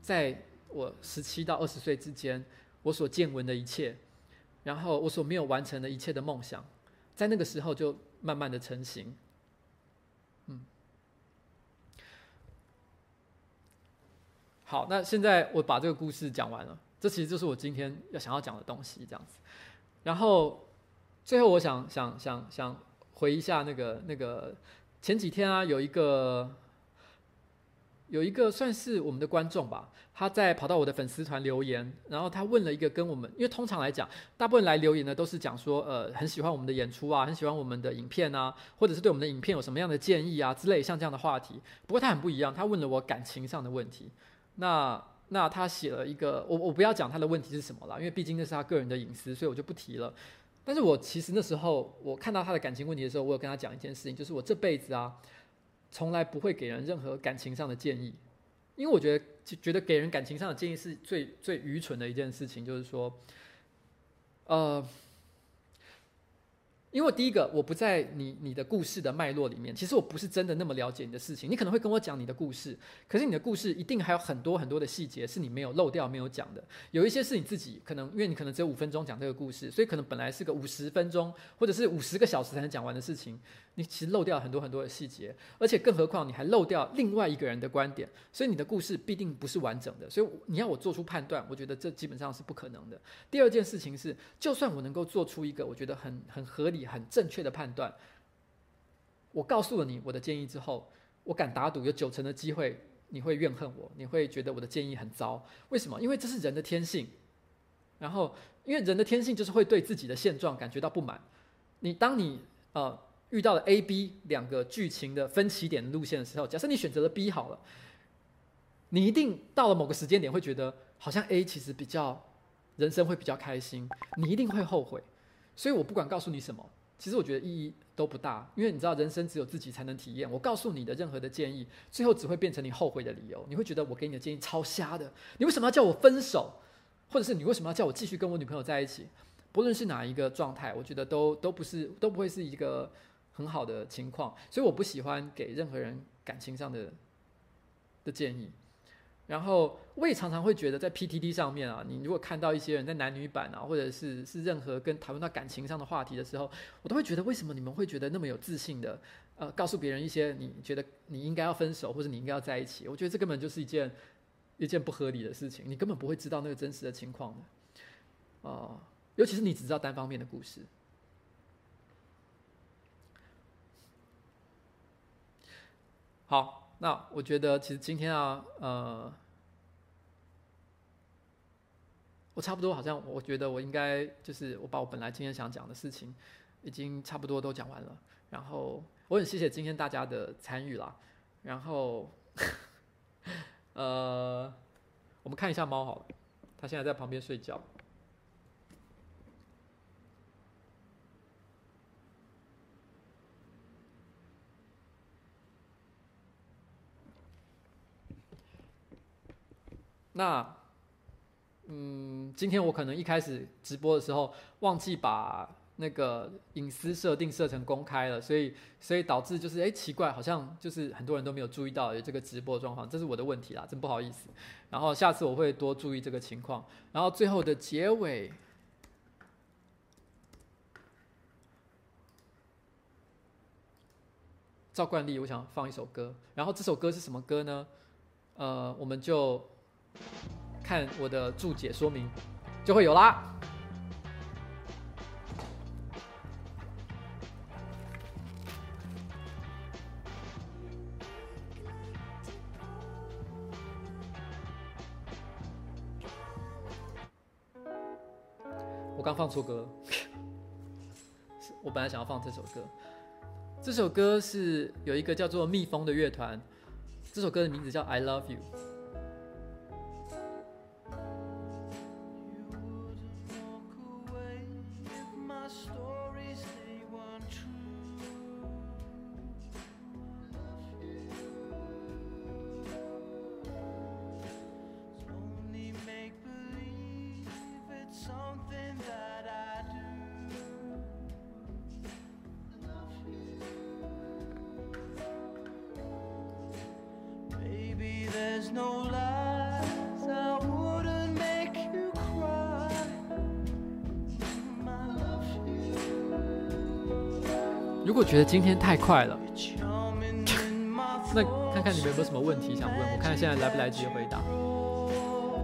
在。我十七到二十岁之间，我所见闻的一切，然后我所没有完成的一切的梦想，在那个时候就慢慢的成型。嗯，好，那现在我把这个故事讲完了，这其实就是我今天要想要讲的东西，这样子。然后最后，我想想想想回一下那个那个前几天啊，有一个。有一个算是我们的观众吧，他在跑到我的粉丝团留言，然后他问了一个跟我们，因为通常来讲，大部分来留言的都是讲说，呃，很喜欢我们的演出啊，很喜欢我们的影片啊，或者是对我们的影片有什么样的建议啊之类像这样的话题。不过他很不一样，他问了我感情上的问题。那那他写了一个，我我不要讲他的问题是什么了，因为毕竟那是他个人的隐私，所以我就不提了。但是我其实那时候我看到他的感情问题的时候，我有跟他讲一件事情，就是我这辈子啊。从来不会给人任何感情上的建议，因为我觉得觉得给人感情上的建议是最最愚蠢的一件事情，就是说，呃。因为第一个，我不在你你的故事的脉络里面，其实我不是真的那么了解你的事情。你可能会跟我讲你的故事，可是你的故事一定还有很多很多的细节是你没有漏掉、没有讲的。有一些是你自己可能，因为你可能只有五分钟讲这个故事，所以可能本来是个五十分钟或者是五十个小时才能讲完的事情，你其实漏掉很多很多的细节，而且更何况你还漏掉另外一个人的观点，所以你的故事必定不是完整的。所以你要我做出判断，我觉得这基本上是不可能的。第二件事情是，就算我能够做出一个我觉得很很合理。很正确的判断。我告诉了你我的建议之后，我敢打赌有九成的机会你会怨恨我，你会觉得我的建议很糟。为什么？因为这是人的天性。然后，因为人的天性就是会对自己的现状感觉到不满。你当你呃遇到了 A、B 两个剧情的分歧点路线的时候，假设你选择了 B 好了，你一定到了某个时间点会觉得好像 A 其实比较人生会比较开心，你一定会后悔。所以我不管告诉你什么，其实我觉得意义都不大，因为你知道人生只有自己才能体验。我告诉你的任何的建议，最后只会变成你后悔的理由。你会觉得我给你的建议超瞎的，你为什么要叫我分手？或者是你为什么要叫我继续跟我女朋友在一起？不论是哪一个状态，我觉得都都不是都不会是一个很好的情况。所以我不喜欢给任何人感情上的的建议。然后我也常常会觉得，在 PTT 上面啊，你如果看到一些人在男女版啊，或者是是任何跟讨论到感情上的话题的时候，我都会觉得，为什么你们会觉得那么有自信的，呃，告诉别人一些你觉得你应该要分手或者你应该要在一起？我觉得这根本就是一件一件不合理的事情，你根本不会知道那个真实的情况的，啊、尤其是你只知道单方面的故事。好。那我觉得，其实今天啊，呃，我差不多好像，我觉得我应该就是我把我本来今天想讲的事情，已经差不多都讲完了。然后我很谢谢今天大家的参与啦。然后，呃，我们看一下猫好了，它现在在旁边睡觉。那，嗯，今天我可能一开始直播的时候忘记把那个隐私设定设成公开了，所以所以导致就是哎奇怪，好像就是很多人都没有注意到有这个直播状况，这是我的问题啦，真不好意思。然后下次我会多注意这个情况。然后最后的结尾，照惯例，我想放一首歌。然后这首歌是什么歌呢？呃，我们就。看我的注解说明，就会有啦。我刚放错歌，我本来想要放这首歌。这首歌是有一个叫做蜜蜂的乐团，这首歌的名字叫《I Love You》。得今天太快了，那看看你们有没有什么问题想问？我看看现在来不来得及回答。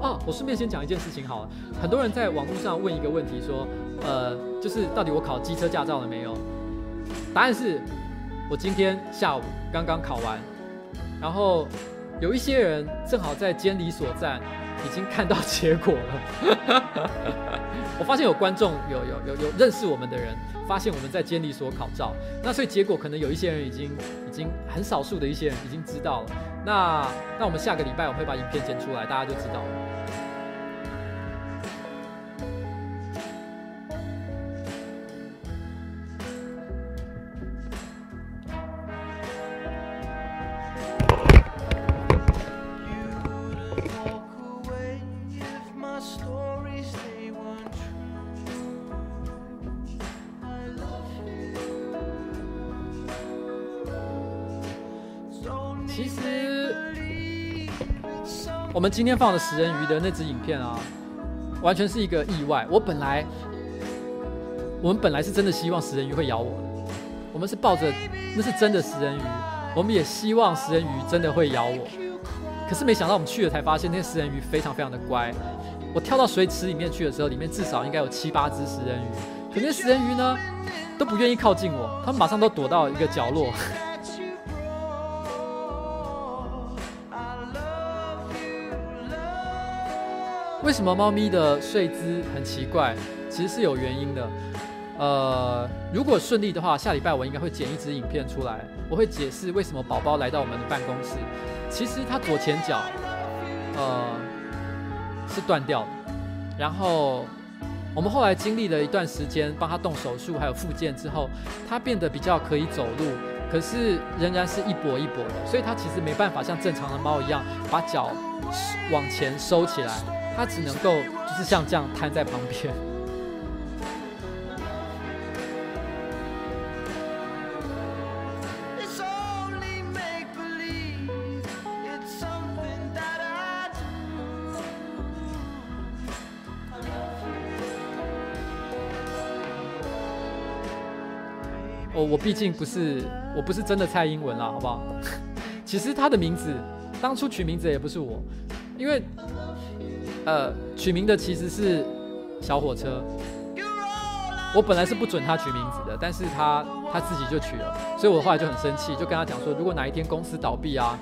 哦，我顺便先讲一件事情好了。很多人在网络上问一个问题，说，呃，就是到底我考机车驾照了没有？答案是，我今天下午刚刚考完，然后有一些人正好在监理所站，已经看到结果了。我发现有观众有有有有认识我们的人，发现我们在监理所考照，那所以结果可能有一些人已经已经很少数的一些人已经知道了。那那我们下个礼拜我会把影片剪出来，大家就知道了。我们今天放的食人鱼的那支影片啊，完全是一个意外。我本来，我们本来是真的希望食人鱼会咬我的，我们是抱着那是真的食人鱼，我们也希望食人鱼真的会咬我。可是没想到我们去了才发现，那些食人鱼非常非常的乖。我跳到水池里面去的时候，里面至少应该有七八只食人鱼，可那食人鱼呢，都不愿意靠近我，他们马上都躲到一个角落。为什么猫咪的睡姿很奇怪？其实是有原因的。呃，如果顺利的话，下礼拜我应该会剪一支影片出来，我会解释为什么宝宝来到我们的办公室。其实他左前脚，呃，是断掉的。然后我们后来经历了一段时间，帮他动手术还有复健之后，他变得比较可以走路，可是仍然是一跛一跛的，所以他其实没办法像正常的猫一样把脚往前收起来。它只能够就是像这样瘫在旁边。我我毕竟不是我不是真的蔡英文啦，好不好？其实他的名字当初取名字也不是我，因为。呃，取名的其实是小火车。我本来是不准他取名字的，但是他他自己就取了，所以我后来就很生气，就跟他讲说，如果哪一天公司倒闭啊，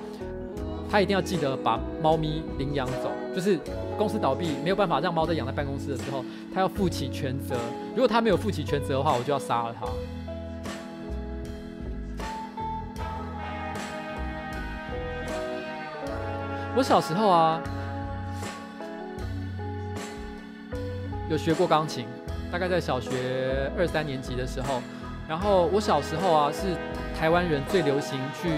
他一定要记得把猫咪领养走。就是公司倒闭没有办法让猫再养在办公室的时候，他要负起全责。如果他没有负起全责的话，我就要杀了他。我小时候啊。有学过钢琴，大概在小学二三年级的时候。然后我小时候啊，是台湾人最流行去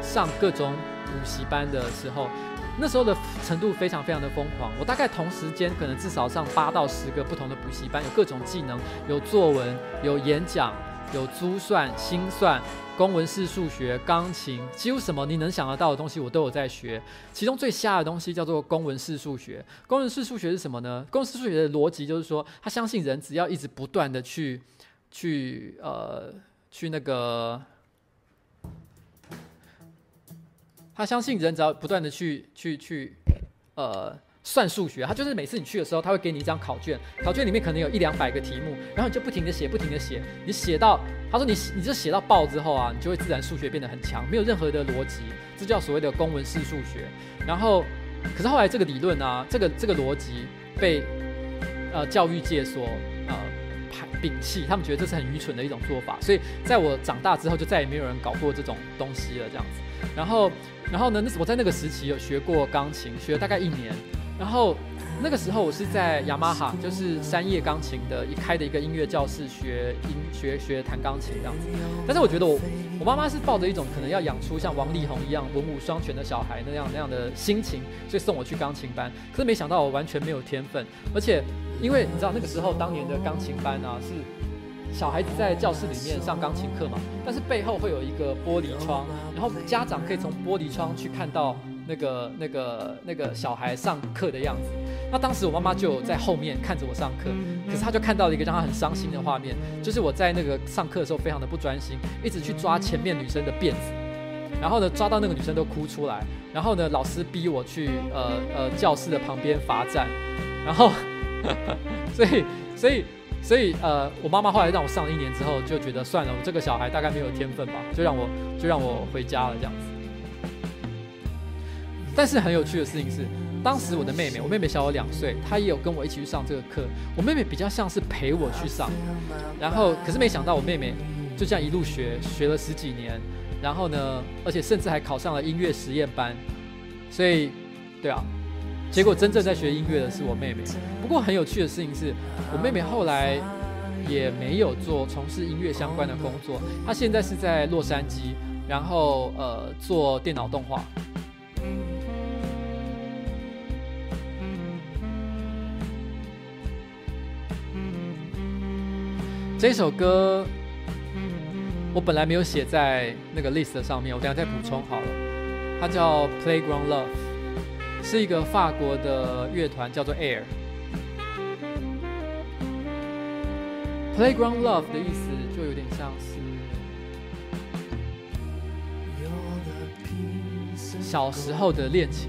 上各种补习班的时候。那时候的程度非常非常的疯狂。我大概同时间可能至少上八到十个不同的补习班，有各种技能，有作文，有演讲，有珠算、心算。公文式数学、钢琴，几乎什么你能想得到的东西，我都有在学。其中最瞎的东西叫做公文式数学。公文式数学是什么呢？公文式数学的逻辑就是说，他相信人只要一直不断的去、去呃、去那个，他相信人只要不断的去、去、去呃。算数学，他就是每次你去的时候，他会给你一张考卷，考卷里面可能有一两百个题目，然后你就不停的写，不停的写，你写到他说你你就写到爆之后啊，你就会自然数学变得很强，没有任何的逻辑，这叫所谓的公文式数学。然后，可是后来这个理论啊，这个这个逻辑被呃教育界所呃摒弃，他们觉得这是很愚蠢的一种做法，所以在我长大之后，就再也没有人搞过这种东西了，这样子。然后，然后呢，那我在那个时期有学过钢琴，学了大概一年。然后那个时候我是在雅马哈，就是三叶钢琴的一开的一个音乐教室学音学学弹钢琴这样子。但是我觉得我我妈妈是抱着一种可能要养出像王力宏一样文武双全的小孩那样那样的心情，所以送我去钢琴班。可是没想到我完全没有天分，而且因为你知道那个时候当年的钢琴班啊是小孩子在教室里面上钢琴课嘛，但是背后会有一个玻璃窗，然后家长可以从玻璃窗去看到。那个、那个、那个小孩上课的样子，那当时我妈妈就在后面看着我上课，可是她就看到了一个让她很伤心的画面，就是我在那个上课的时候非常的不专心，一直去抓前面女生的辫子，然后呢抓到那个女生都哭出来，然后呢老师逼我去呃呃教室的旁边罚站，然后 所以所以所以呃我妈妈后来让我上了一年之后就觉得算了，我这个小孩大概没有天分吧，就让我就让我回家了这样子。但是很有趣的事情是，当时我的妹妹，我妹妹小我两岁，她也有跟我一起去上这个课。我妹妹比较像是陪我去上，然后可是没想到我妹妹就这样一路学，学了十几年，然后呢，而且甚至还考上了音乐实验班。所以，对啊，结果真正在学音乐的是我妹妹。不过很有趣的事情是，我妹妹后来也没有做从事音乐相关的工作，她现在是在洛杉矶，然后呃做电脑动画。这首歌我本来没有写在那个 list 上面，我等下再补充好了。它叫 Playground Love，是一个法国的乐团，叫做 Air。Playground Love 的意思就有点像是小时候的恋情，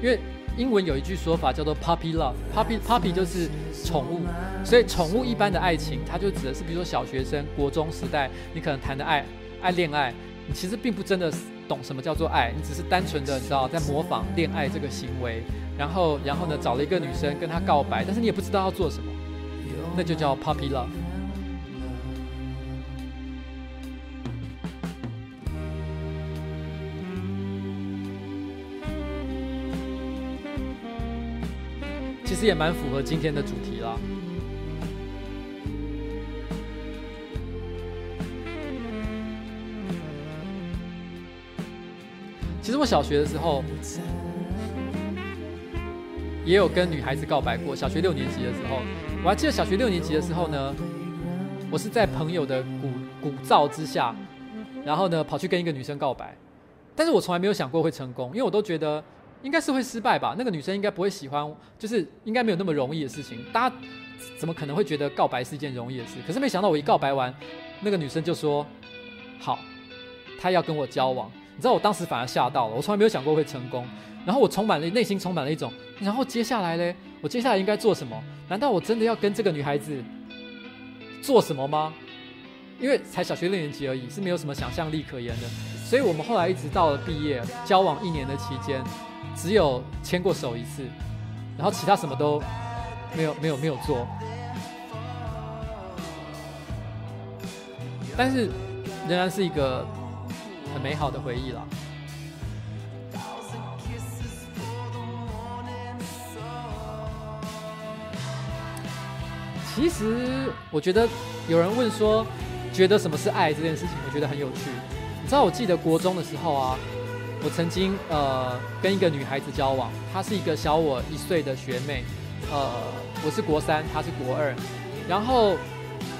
因为英文有一句说法叫做 Puppy Love，Puppy Puppy 就是宠物，所以宠物一般的爱情，它就指的是，比如说小学生、国中时代，你可能谈的爱、爱恋爱，你其实并不真的懂什么叫做爱，你只是单纯的你知道在模仿恋爱这个行为，然后然后呢找了一个女生跟她告白，但是你也不知道要做什么，那就叫 Puppy Love。其实也蛮符合今天的主题啦。其实我小学的时候也有跟女孩子告白过。小学六年级的时候，我还记得小学六年级的时候呢，我是在朋友的鼓鼓噪之下，然后呢跑去跟一个女生告白，但是我从来没有想过会成功，因为我都觉得。应该是会失败吧，那个女生应该不会喜欢，就是应该没有那么容易的事情。大家怎么可能会觉得告白是一件容易的事？可是没想到我一告白完，那个女生就说好，她要跟我交往。你知道我当时反而吓到了，我从来没有想过会成功。然后我充满了内心充满了一种，然后接下来呢？我接下来应该做什么？难道我真的要跟这个女孩子做什么吗？因为才小学六年级而已，是没有什么想象力可言的。所以我们后来一直到了毕业交往一年的期间。只有牵过手一次，然后其他什么都没有，没有，没有做。但是仍然是一个很美好的回忆了。其实我觉得有人问说，觉得什么是爱这件事情，我觉得很有趣。你知道，我记得国中的时候啊。我曾经呃跟一个女孩子交往，她是一个小我一岁的学妹，呃，我是国三，她是国二，然后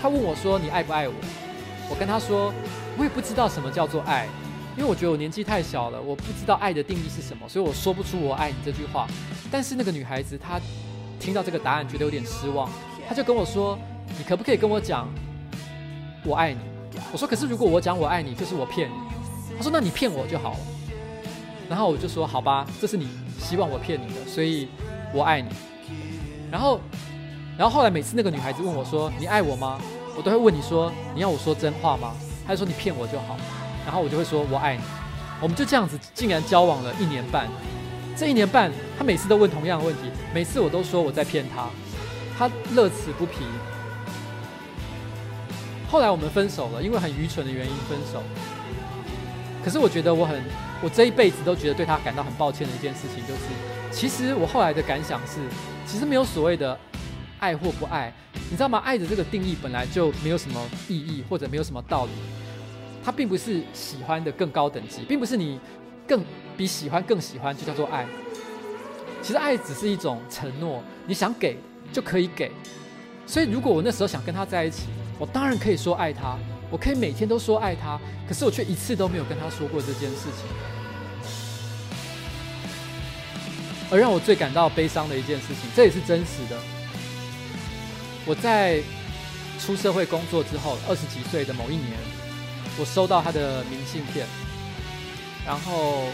她问我说：“你爱不爱我？”我跟她说：“我也不知道什么叫做爱，因为我觉得我年纪太小了，我不知道爱的定义是什么，所以我说不出我爱你这句话。”但是那个女孩子她听到这个答案觉得有点失望，她就跟我说：“你可不可以跟我讲我爱你？”我说：“可是如果我讲我爱你，就是我骗你。”她说：“那你骗我就好了。”然后我就说好吧，这是你希望我骗你的，所以我爱你。然后，然后后来每次那个女孩子问我说你爱我吗？我都会问你说你要我说真话吗？她就说你骗我就好。然后我就会说我爱你。我们就这样子竟然交往了一年半。这一年半，她每次都问同样的问题，每次我都说我在骗她，她乐此不疲。后来我们分手了，因为很愚蠢的原因分手。可是我觉得我很。我这一辈子都觉得对他感到很抱歉的一件事情，就是其实我后来的感想是，其实没有所谓的爱或不爱，你知道吗？爱的这个定义本来就没有什么意义，或者没有什么道理。它并不是喜欢的更高等级，并不是你更比喜欢更喜欢就叫做爱。其实爱只是一种承诺，你想给就可以给。所以如果我那时候想跟他在一起，我当然可以说爱他。我可以每天都说爱他，可是我却一次都没有跟他说过这件事情。而让我最感到悲伤的一件事情，这也是真实的。我在出社会工作之后，二十几岁的某一年，我收到他的明信片，然后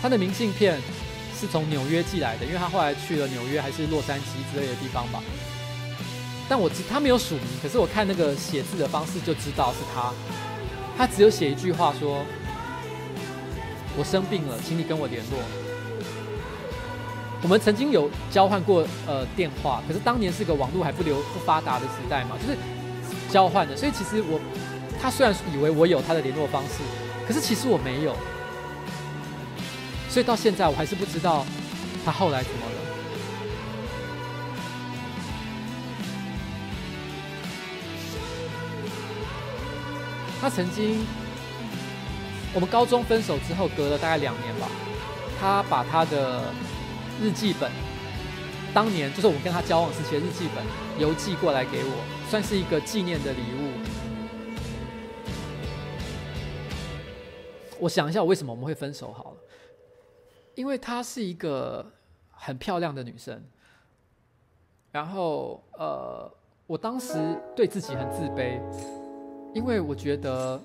他的明信片是从纽约寄来的，因为他后来去了纽约还是洛杉矶之类的地方吧。但我知他没有署名，可是我看那个写字的方式就知道是他。他只有写一句话说：“我生病了，请你跟我联络。我们曾经有交换过呃电话，可是当年是个网络还不流不发达的时代嘛，就是交换的，所以其实我他虽然以为我有他的联络方式，可是其实我没有，所以到现在我还是不知道他后来怎他曾经，我们高中分手之后隔了大概两年吧，他把他的。日记本，当年就是我们跟他交往时期的日记本，邮寄过来给我，算是一个纪念的礼物。我想一下，我为什么我们会分手好了？因为她是一个很漂亮的女生，然后呃，我当时对自己很自卑，因为我觉得，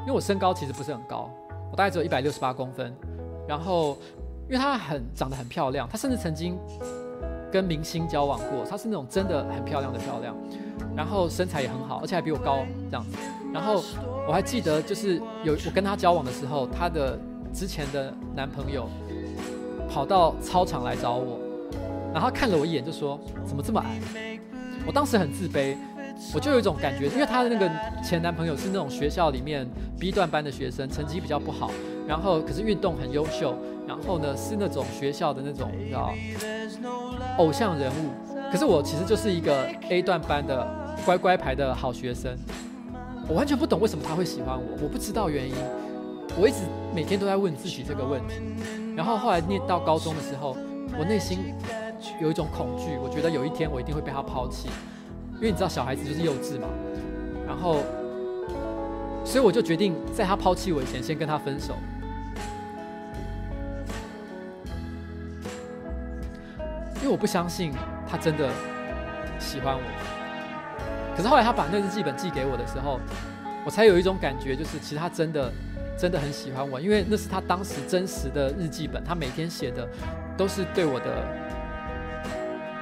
因为我身高其实不是很高，我大概只有一百六十八公分，然后。因为她很长得很漂亮，她甚至曾经跟明星交往过，她是那种真的很漂亮的漂亮，然后身材也很好，而且还比我高这样子。然后我还记得，就是有我跟她交往的时候，她的之前的男朋友跑到操场来找我，然后看了我一眼就说：“怎么这么矮？”我当时很自卑，我就有一种感觉，因为她的那个前男朋友是那种学校里面 B 段班的学生，成绩比较不好，然后可是运动很优秀。然后呢，是那种学校的那种，你知道，偶像人物。可是我其实就是一个 A 段班的乖乖牌的好学生，我完全不懂为什么他会喜欢我，我不知道原因。我一直每天都在问自己这个问题。然后后来念到高中的时候，我内心有一种恐惧，我觉得有一天我一定会被他抛弃，因为你知道小孩子就是幼稚嘛。然后，所以我就决定在他抛弃我以前，先跟他分手。因为我不相信他真的喜欢我，可是后来他把那日记本寄给我的时候，我才有一种感觉，就是其实他真的真的很喜欢我，因为那是他当时真实的日记本，他每天写的都是对我的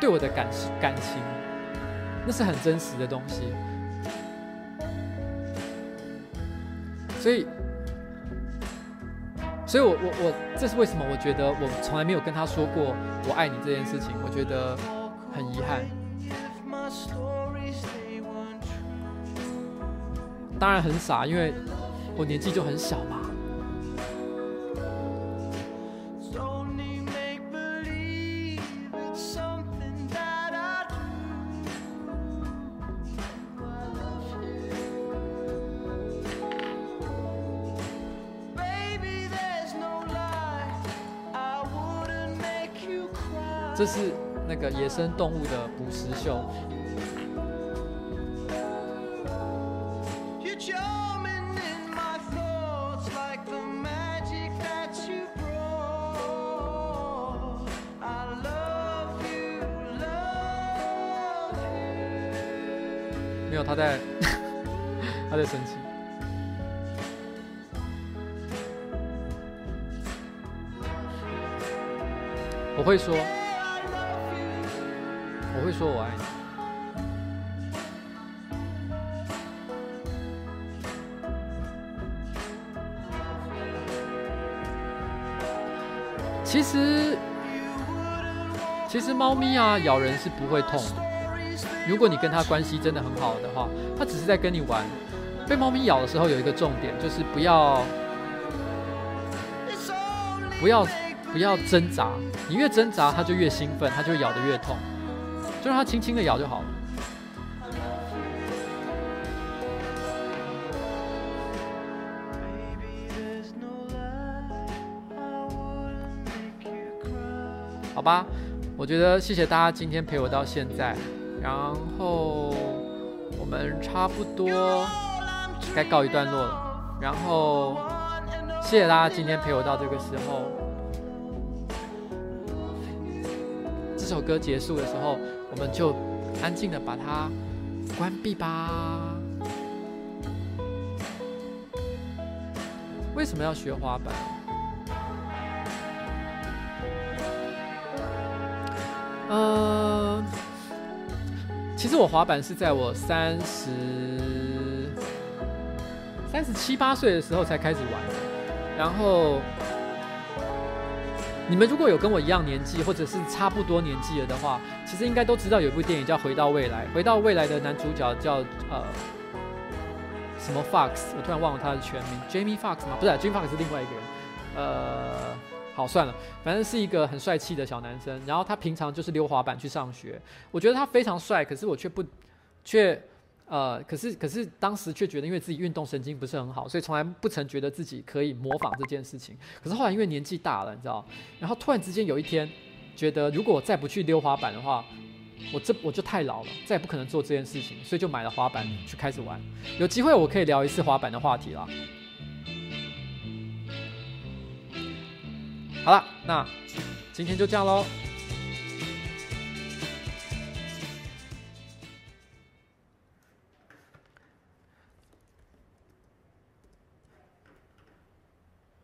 对我的感感情，那是很真实的东西，所以。所以我，我我，这是为什么？我觉得我从来没有跟他说过“我爱你”这件事情，我觉得很遗憾。当然很傻，因为我年纪就很小嘛。生动物的捕食秀。没有，他在，他在生气。我会说。其实，其实猫咪啊咬人是不会痛的。如果你跟它关系真的很好的话，它只是在跟你玩。被猫咪咬的时候有一个重点，就是不要，不要，不要挣扎。你越挣扎，它就越兴奋，它就咬得越痛。就让它轻轻的咬就好了。好吧，我觉得谢谢大家今天陪我到现在，然后我们差不多该告一段落了。然后谢谢大家今天陪我到这个时候。这首歌结束的时候。我们就安静的把它关闭吧。为什么要学滑板？呃，其实我滑板是在我三十三十七八岁的时候才开始玩，然后你们如果有跟我一样年纪，或者是差不多年纪了的话，其实应该都知道有一部电影叫《回到未来》。回到未来的男主角叫呃什么 Fox，我突然忘了他的全名，Jamie Fox 吗？不是，Jamie Fox 是另外一个人。呃，好算了，反正是一个很帅气的小男生。然后他平常就是溜滑板去上学，我觉得他非常帅，可是我却不却。呃，可是可是当时却觉得，因为自己运动神经不是很好，所以从来不曾觉得自己可以模仿这件事情。可是后来因为年纪大了，你知道，然后突然之间有一天，觉得如果我再不去溜滑板的话，我这我就太老了，再也不可能做这件事情，所以就买了滑板去开始玩。有机会我可以聊一次滑板的话题啦。好了，那今天就这样喽。